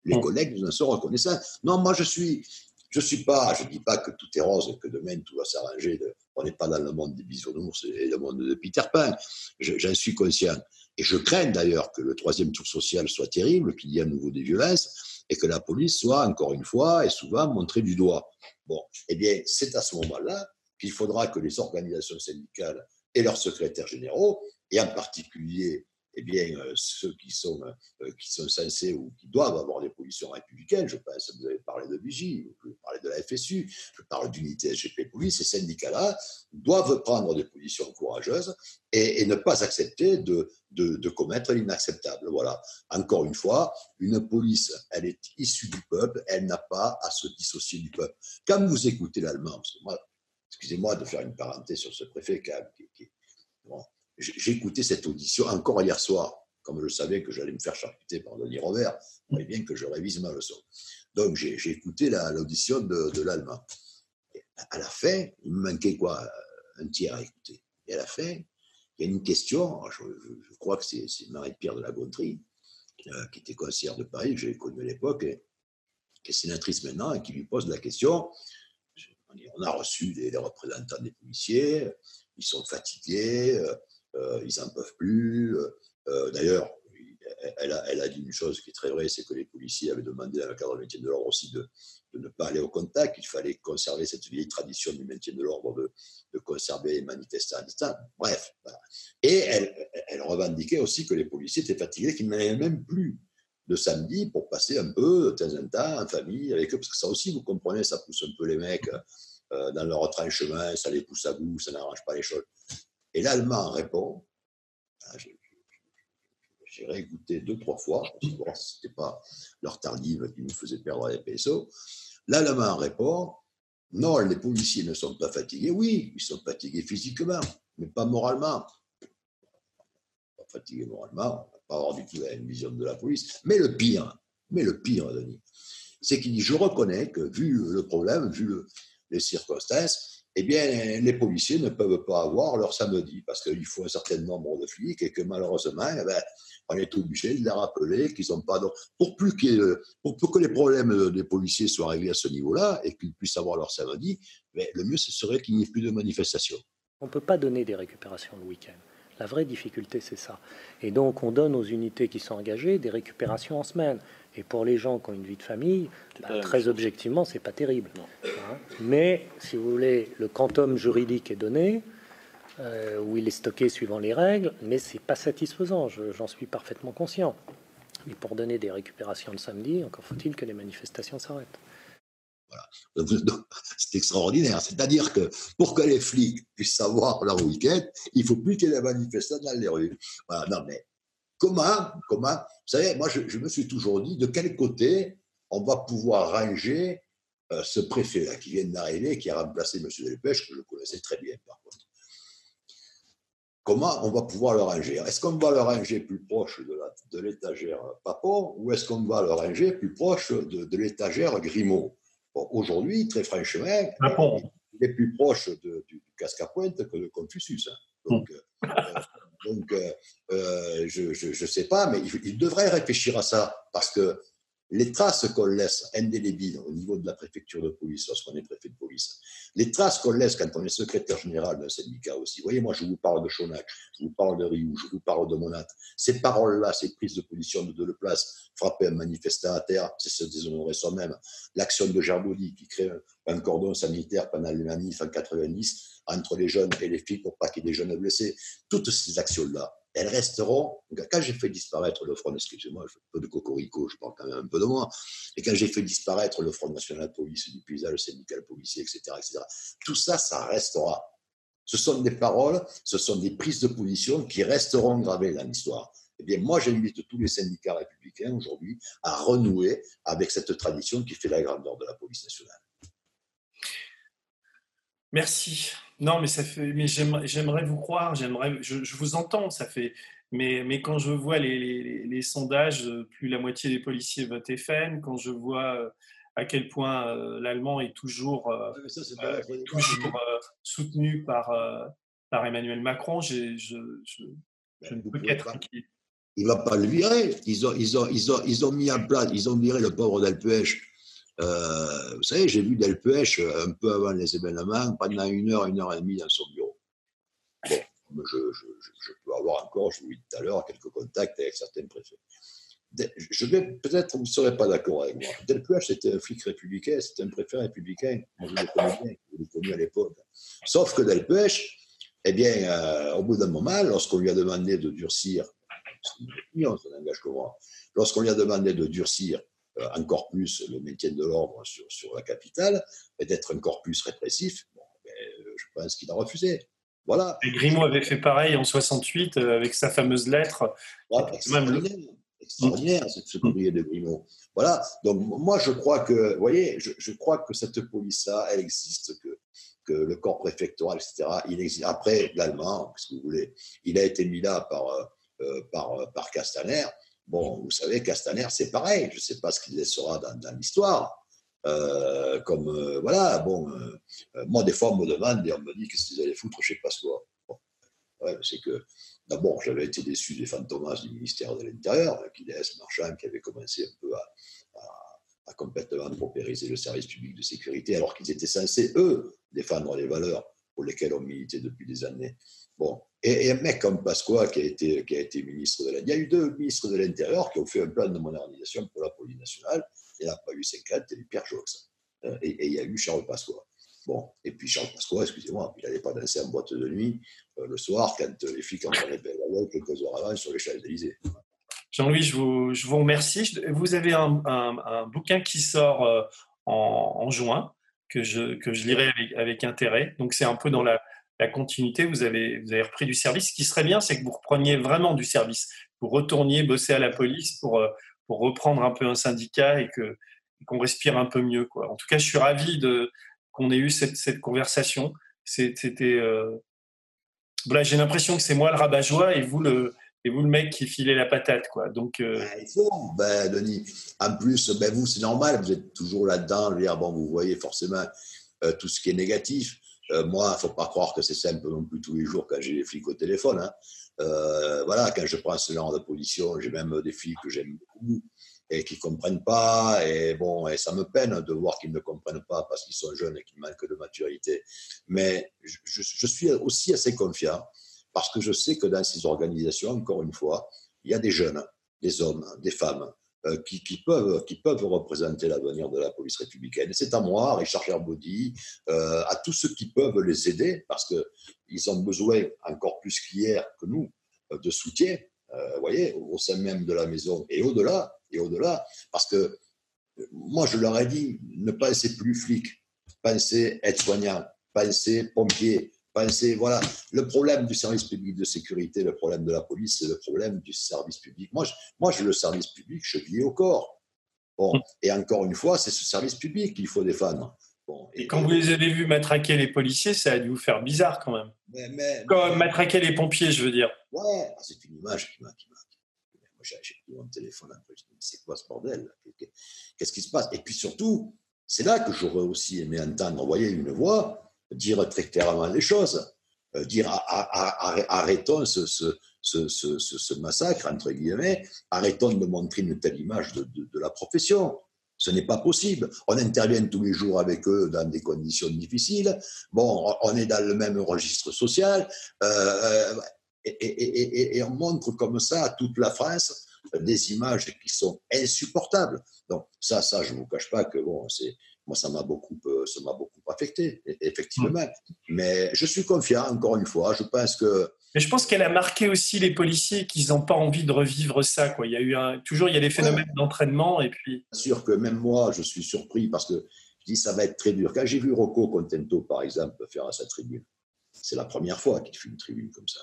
Les mmh. collègues nous en sont reconnaissants. Non, moi, je suis, je suis pas, je dis pas que tout est rose et que demain tout va s'arranger. On n'est pas dans le monde des bisounours et le monde de Peter Pan. J'en suis conscient. Et je crains d'ailleurs que le troisième tour social soit terrible, qu'il y ait à nouveau des violences et que la police soit encore une fois et souvent montrée du doigt. Bon, eh bien, c'est à ce moment-là qu'il faudra que les organisations syndicales et leurs secrétaires généraux, et en particulier eh bien, euh, ceux qui sont, euh, qui sont censés ou qui doivent avoir des positions républicaines, je pense, vous avez parlé de Vigie, vous parlé de la FSU, je parle d'unité SGP Police, ces syndicats-là doivent prendre des positions courageuses et, ne pas accepter de, de, commettre l'inacceptable. Voilà. Encore une fois, une police, elle est issue du peuple, elle n'a pas à se dissocier du peuple. Quand vous écoutez l'allemand, excusez-moi de faire une parenthèse sur ce préfet qui, qui, j'ai écouté cette audition encore hier soir, comme je savais que j'allais me faire charcuter par Denis Robert, il bien que je révise ma leçon. Donc j'ai écouté l'audition de, de l'allemand. À la fin, il me manquait quoi Un tiers à écouter. Et à la fin, il y a une question, je, crois que c'est Marie-Pierre de la Gontrie, euh, qui était conseillère de Paris, que j'ai connue à l'époque, qui est sénatrice maintenant, et qui lui pose la question. On a reçu des, représentants des policiers, ils sont fatigués, euh, euh, ils n'en peuvent plus. Euh, d'ailleurs, elle a, dit une chose qui est très vraie, c'est que les policiers avaient demandé dans le cadre du maintien de l'ordre aussi de, ne pas aller au contact, il fallait conserver cette vieille tradition du maintien de l'ordre, de, conserver les manifestants Bref. Et elle, revendiquait aussi que les policiers étaient fatigués, qu'ils n'avaient même plus de samedi pour passer un peu de temps en temps en famille avec eux, parce que ça aussi, vous comprenez, ça pousse un peu les mecs euh, dans leur retranchement, ça les pousse à bout, ça n'arrange pas les choses. Et l'Allemand répond, ah, j'ai réécouté deux, trois fois, pour voir si ce n'était pas leur tardive qui nous faisait perdre les PSO. L'Allemand répond Non, les policiers ne sont pas fatigués. Oui, ils sont fatigués physiquement, mais pas moralement. Pas fatigués moralement, pas avoir du tout la vision de la police. Mais le pire, mais le pire, Denis, c'est qu'il dit Je reconnais que, vu le problème, vu les circonstances, eh bien, les policiers ne peuvent pas avoir leur samedi parce qu'il faut un certain nombre de flics et que malheureusement, eh ben, on est obligé de les rappeler qu'ils n'ont pas. Pour, plus pour que les problèmes des policiers soient réglés à ce niveau-là et qu'ils puissent avoir leur samedi, mais le mieux, ce serait qu'il n'y ait plus de manifestations. On ne peut pas donner des récupérations le week-end. La vraie difficulté, c'est ça. Et donc, on donne aux unités qui sont engagées des récupérations en semaine. Et pour les gens qui ont une vie de famille, bah, très objectivement, c'est pas terrible. Hein. Mais si vous voulez, le quantum juridique est donné, euh, où il est stocké suivant les règles, mais c'est pas satisfaisant. J'en suis parfaitement conscient. Mais pour donner des récupérations le samedi, encore faut-il que les manifestations s'arrêtent. C'est extraordinaire. C'est-à-dire que pour que les flics puissent savoir leur week-end, il faut plus qu'il y ait des manifestants dans les rues. Voilà. Non, mais Comment, comment Vous savez, moi, je, me suis toujours dit de quel côté on va pouvoir ranger euh, ce préfet-là qui vient d'arriver, qui a remplacé M. Delpech, que je connaissais très bien par contre. Comment on va pouvoir le ranger? Est-ce qu'on va le ranger plus proche de l'étagère Papon ou est-ce qu'on va le ranger plus proche de, l'étagère Grimaud? Aujourd'hui, très franchement, il est plus proche du, casque à pointe que de Confucius. Hein. Donc, euh, donc, euh, euh, je ne sais pas, mais il, devrait réfléchir à ça, parce que les traces qu'on laisse indélébiles au niveau de la préfecture de police, lorsqu'on est préfet de police, les traces qu'on laisse quand on est secrétaire général d'un syndicat aussi. Vous voyez, moi, je vous parle de Chonac, je vous parle de Rioux, je vous parle de Monat. Ces paroles-là, ces prises de position de Deleplace, frapper un manifestant à terre, c'est se déshonorer soi-même. L'action de Gerbaudy qui crée un cordon sanitaire pendant les manifs en 90, entre les jeunes et les filles pour pas qu'il y ait des jeunes blessés. Toutes ces actions-là, elles resteront. Quand j'ai fait disparaître le Front, excusez-moi, je fais un peu de cocorico, je parle quand même un peu de moi, et quand j'ai fait disparaître le Front National Police du paysage syndical policier, etc., etc., tout ça, ça restera. Ce sont des paroles, ce sont des prises de position qui resteront gravées dans l'histoire. Eh bien, moi, j'invite tous les syndicats républicains aujourd'hui à renouer avec cette tradition qui fait la grandeur de la police nationale. Merci. Non, mais ça fait. Mais j'aimerais vous croire. J'aimerais. Je, vous entends. Ça fait. Mais, mais quand je vois les, les, sondages, plus la moitié des policiers votent FN. Quand je vois euh, à quel point euh, l'allemand est toujours, euh, toujours soutenu par, par Emmanuel Macron, je, je, ben, ne peux qu'être inquiet. Il ne va pas le virer. Ils ont, ils, ont, ils, ont, ils ont mis en place, ils ont viré le pauvre Delpech euh, vous savez, j'ai vu Delpech euh, un peu avant les événements, pendant une heure, une heure et demie dans son bureau. Bon, je, peux avoir encore, je vous l'ai dit tout à l'heure, quelques contacts avec certains préfets. Je vais peut-être, vous ne serez pas d'accord avec moi. Delpech, c'était un flic républicain, c'était un préfet républicain. Moi, je le connais bien, je l'ai connu à l'époque. Sauf que Delpech, eh bien, euh, au bout d'un moment, lorsqu'on lui a demandé de durcir, son engagement, lorsqu'on lui a demandé de durcir euh, encore plus le maintien de l'ordre sur, sur, la capitale, et d'être encore plus répressif, bon, ben, euh, je pense qu'il a refusé. Voilà. Et Grimaud avait fait pareil en 68 euh, avec sa fameuse lettre. extraordinaire, extraordinaire ce courrier de Grimaud. Voilà. Donc moi je crois que, vous voyez, je, je crois que cette police-là, elle existe, que, que le corps préfectoral, etc. Il existe. Après l'allemand, si vous voulez, il a été mis là par, par, par Castaner. Bon, vous savez, Castaner, c'est pareil. Je ne sais pas ce qu'il sera dans, l'histoire. Euh, comme, euh, voilà, bon, euh, moi, des fois, on me demande et on me dit qu'est-ce qu'ils allaient foutre je sais pas quoi. Ouais, c'est que, d'abord, j'avais été déçu des fantomas du ministère de l'Intérieur, S. Marchand, qui avait commencé un peu à, à, à complètement paupériser le service public de sécurité, alors qu'ils étaient censés, eux, défendre les valeurs pour lesquels on militait depuis des années. Bon, et, un mec comme Pasqua, qui a, été, qui a été ministre de l'Intérieur, il y a eu deux ministres de l'Intérieur qui ont fait un plan de modernisation pour la police nationale. Il n'y a pas eu 50, il y a eu Pierre Jox. Euh, et, il y a eu Charles Pasqua. Bon, et puis Charles Pasqua, excusez-moi, il n'allait pas danser en boîte de nuit euh, le soir quand les flics en prenaient quelques heures avant sur les Champs-Élysées. Jean-Louis, je vous, je vous, remercie. Vous avez un, un, bouquin qui sort euh, en, juin que je, que je lirai avec, avec intérêt. Donc, c'est un peu dans la, la continuité. Vous avez, vous avez repris du service. Ce qui serait bien, c'est que vous repreniez vraiment du service. Vous retourniez bosser à la police pour, euh, pour reprendre un peu un syndicat et que qu'on respire un peu mieux. Quoi. En tout cas, je suis ravi de, qu'on ait eu cette, cette conversation. C'était. Euh... Voilà, j'ai l'impression que c'est moi le rabat-joie et vous le, et vous le mec qui filait la patate, quoi. Donc, euh... Ben, il Denis. En plus, ben, vous, c'est normal, vous êtes toujours là-dedans. Bon, vous voyez forcément euh, tout ce qui est négatif. Euh, moi, il ne faut pas croire que c'est simple non plus tous les jours quand j'ai les flics au téléphone. Hein. Voilà, quand je prends ce genre de position, j'ai même des flics que j'aime beaucoup et qui ne comprennent pas. Et bon, et ça me peine de voir qu'ils ne comprennent pas parce qu'ils sont jeunes et qu'ils manquent de maturité. Mais je, suis aussi assez confiant parce que je sais que dans ces organisations, encore une fois, il y a des jeunes, des hommes, des femmes euh, qui, peuvent, représenter l'avenir de la police républicaine. C'est à moi, Richard Gerbaudy, euh, à tous ceux qui peuvent les aider, parce qu'ils ont besoin, encore plus qu'hier que nous, euh, de soutien, vous voyez, au sein même de la maison et au-delà, et au-delà, parce que moi, je leur ai dit, ne pensez plus flic, pensez aide-soignant, pensez pompier, Voilà, le problème du service public de sécurité, le problème de la police, c'est le problème du service public. Moi, je, moi, j'ai le service public chevillé au corps. Bon, mm. et encore une fois, c'est ce service public qu'il faut défendre. Bon, et, quand vous les avez vus matraquer les policiers, ça a dû vous faire bizarre quand même. Mais, quand matraquer les pompiers, je veux dire. Ouais, ah, c'est une image qui m'a. Moi, j'ai pris mon téléphone après, je me c'est quoi ce bordel Qu'est-ce qui se passe? Et puis surtout, c'est là que j'aurais aussi aimé entendre, vous voyez, une voix dire très clairement les choses, dire arrêtons ce, massacre, entre guillemets, arrêtons de montrer une telle image de, la profession. Ce n'est pas possible. On intervient tous les jours avec eux dans des conditions difficiles. Bon, on est dans le même registre social. Euh, euh, et, on montre comme ça à toute la France des images qui sont insupportables. Donc ça, ça, je ne vous cache pas que bon, moi, ça m'a beaucoup, euh, ça m'a beaucoup affecté, e-, effectivement. Mm. Mais je suis confiant, encore une fois. Je pense que. Mais je pense qu'elle a marqué aussi les policiers qu'ils n'ont pas envie de revivre ça. Quoi. Il y a eu un, toujours il y a des phénomènes d'entraînement et puis. Bien sûr que même moi, je suis surpris parce que je dis ça va être très dur. Quand j'ai vu Rocco Contento, par exemple, faire sa tribune, c'est la première fois qu'il fait une tribune comme ça.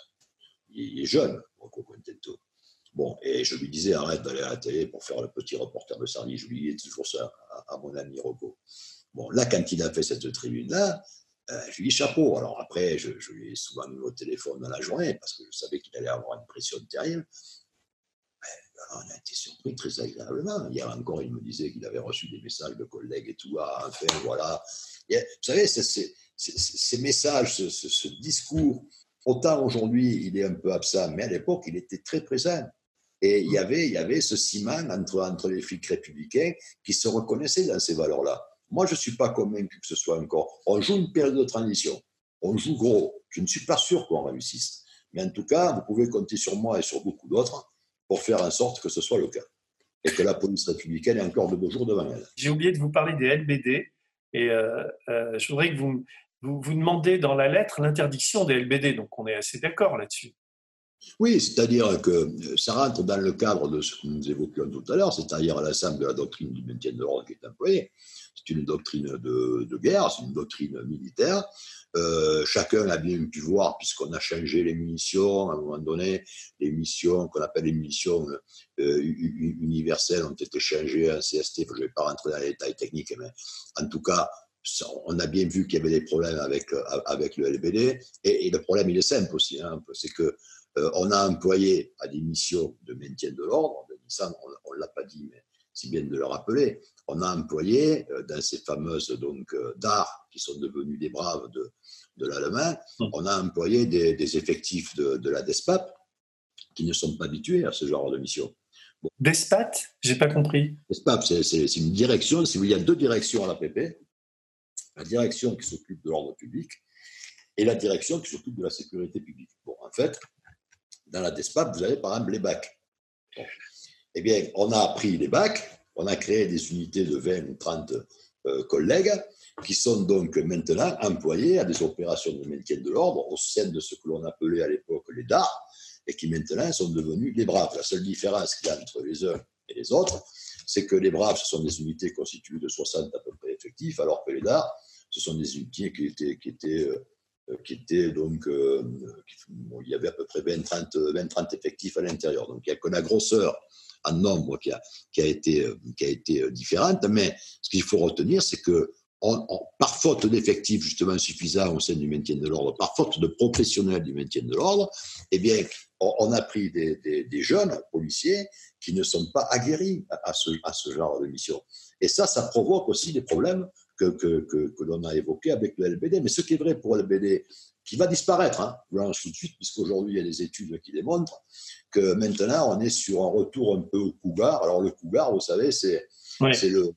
Il est jeune, Rocco Contento. Bon, et je lui disais, arrête d'aller à la télé pour faire le petit reporter de service. Je lui disais toujours ça à, mon ami Rocco. Bon, là, quand il a fait cette tribune-là, euh, je lui dis chapeau. Alors après, je, lui ai souvent mis au téléphone dans la journée parce que je savais qu'il allait avoir une pression terrible. on a été surpris très agréablement. Hier encore, il me disait qu'il avait reçu des messages de collègues et tout. Ah, enfin, voilà. vous savez, ces messages, ce, ce discours, autant aujourd'hui, il est un peu absent, mais à l'époque, il était très présent. Et il y avait, il y avait ce ciment entre, entre les flics républicains qui se reconnaissaient dans ces valeurs-là. Moi, je ne suis pas convaincu que ce soit encore. On joue une période de transition. On joue gros. Je ne suis pas sûr qu'on réussisse. Mais en tout cas, vous pouvez compter sur moi et sur beaucoup d'autres pour faire en sorte que ce soit le cas. Et que la police républicaine ait encore de beaux jours devant elle. J'ai oublié de vous parler des LBD. Et euh, euh, je voudrais que vous, vous, vous demandez dans la lettre l'interdiction des LBD. Donc, on est assez d'accord là-dessus. Oui, c'est-à-dire que euh, ça rentre dans le cadre de ce que nous évoquions tout à l'heure, c'est-à-dire l'ensemble de la doctrine du maintien de l'ordre qui est employée. C'est une doctrine de, guerre, c'est une doctrine militaire. Euh, chacun a bien pu voir, puisqu'on a changé les munitions, à un moment donné, les munitions qu'on appelle les munitions euh, universelles ont été changées en CST. Je ne vais pas rentrer dans les détails techniques, mais en tout cas, on a bien vu qu'il y avait des problèmes avec, avec le LBD. Et, le problème, il est simple aussi. Hein, c'est que euh, on a employé à des missions de maintien de l'ordre, on ne l'a pas dit, mais c'est bien de le rappeler, on a employé euh, dans ces fameuses donc euh, DAR qui sont devenus des braves de, de l'allemand, hum. on a employé des, effectifs de, la DESPAP qui ne sont pas habitués à ce genre de mission. Bon. DESPAT J'ai pas compris. DESPAP, c'est une direction, il y a deux directions à l'APP. La direction qui s'occupe de l'ordre public et la direction qui s'occupe de la sécurité publique. Bon, en fait, dans la DESPAP, vous avez par exemple les bacs. Eh bien, on a pris les bacs, on a créé des unités de 20 ou 30 euh, collègues qui sont donc maintenant employés à des opérations de maintien de l'ordre au sein de ce que l'on appelait à l'époque les DAR et qui maintenant sont devenus les Braves. La seule différence qu'il y a entre les uns et les autres, c'est que les Braves, ce sont des unités constituées de 60 à peu près effectifs, alors que les DAR, ce sont des unités qui étaient, qui étaient, euh, qui étaient donc, euh, il y avait à peu près 20-30 effectifs à l'intérieur. Donc il n'y a que la grosseur en nombre qui a, qui a, été, qui a été différente, mais ce qu'il faut retenir, c'est que par faute d'effectifs justement suffisants au sein du maintien de l'ordre, par faute de professionnels du maintien de l'ordre, eh bien, on, a pris des, jeunes policiers qui ne sont pas aguerris à, ce, à, ce, genre de mission. Et ça, ça provoque aussi des problèmes que, que, que, l'on a évoqués avec le LBD. Mais ce qui est vrai pour le LBD, qui va disparaître, hein, tout de suite, puisqu'aujourd'hui, il y a des études qui démontrent que maintenant, on est sur un retour un peu au cougar. Alors, le cougar, vous savez, c'est le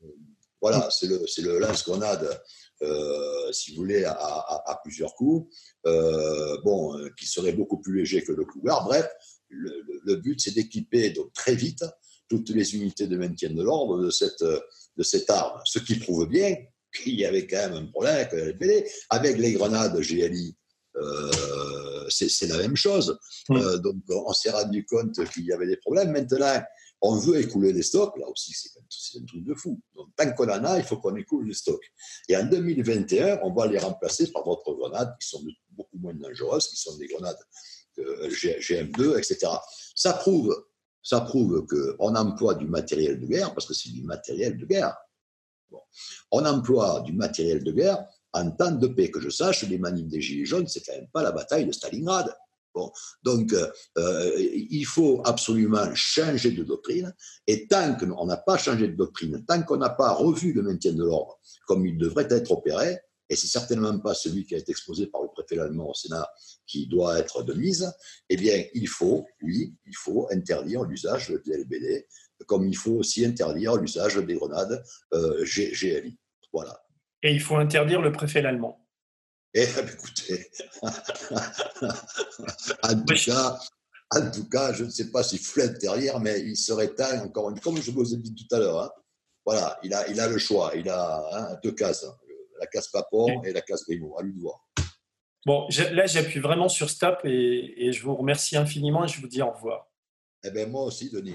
voilà, c'est le, le lance-grenade, euh, si vous voulez, à, plusieurs coups, euh, bon, euh, qui serait beaucoup plus léger que le cougar. Bref, le, but, c'est d'équiper donc très vite toutes les unités de maintien de l'ordre de cette, de cette arme. Ce qui prouve bien qu'il y avait quand même un problème avec le LPD. Avec les grenades GLI, c'est la même chose. Mmh. donc, on s'est rendu compte qu'il y avait des problèmes. Maintenant, on veut écouler les stocks, là aussi, c'est un truc de fou. Donc, tant qu'on en a, il faut qu'on écoule les stocks. Et en 2021, on va les remplacer par d'autres grenades qui sont beaucoup moins dangereuses, qui sont des grenades euh, GM2, etc. Ça prouve, ça prouve qu'on emploie du matériel de guerre, parce que c'est du matériel de guerre. On emploie du matériel de guerre en temps de paix. Que je sache, les manifs des Gilets jaunes, c'est quand même pas la bataille de Stalingrad donc, euh, euh, il faut absolument changer de doctrine. Et tant qu'on n'a pas changé de doctrine, tant qu'on n'a pas revu le maintien de l'ordre comme il devrait être opéré, et c'est certainement pas celui qui a été exposé par le préfet allemand au Sénat qui doit être de mise, eh bien, il faut, oui, il faut interdire l'usage de LBD, comme il faut aussi interdire l'usage des grenades euh, GLI. Voilà. Et il faut interdire le préfet allemand. Eh, écoutez, en, tout cas, en tout cas, je ne sais pas s'il flotte derrière, mais il serait temps, encore une comme je vous ai dit tout à l'heure, hein. voilà, il a, il a le choix, il a hein, deux cases, hein. la case Papon et la case Grimaud, à lui de voir. Bon, là, j'appuie vraiment sur stop et, et, je vous remercie infiniment et je vous dis au revoir. Eh bien, moi aussi, Denis.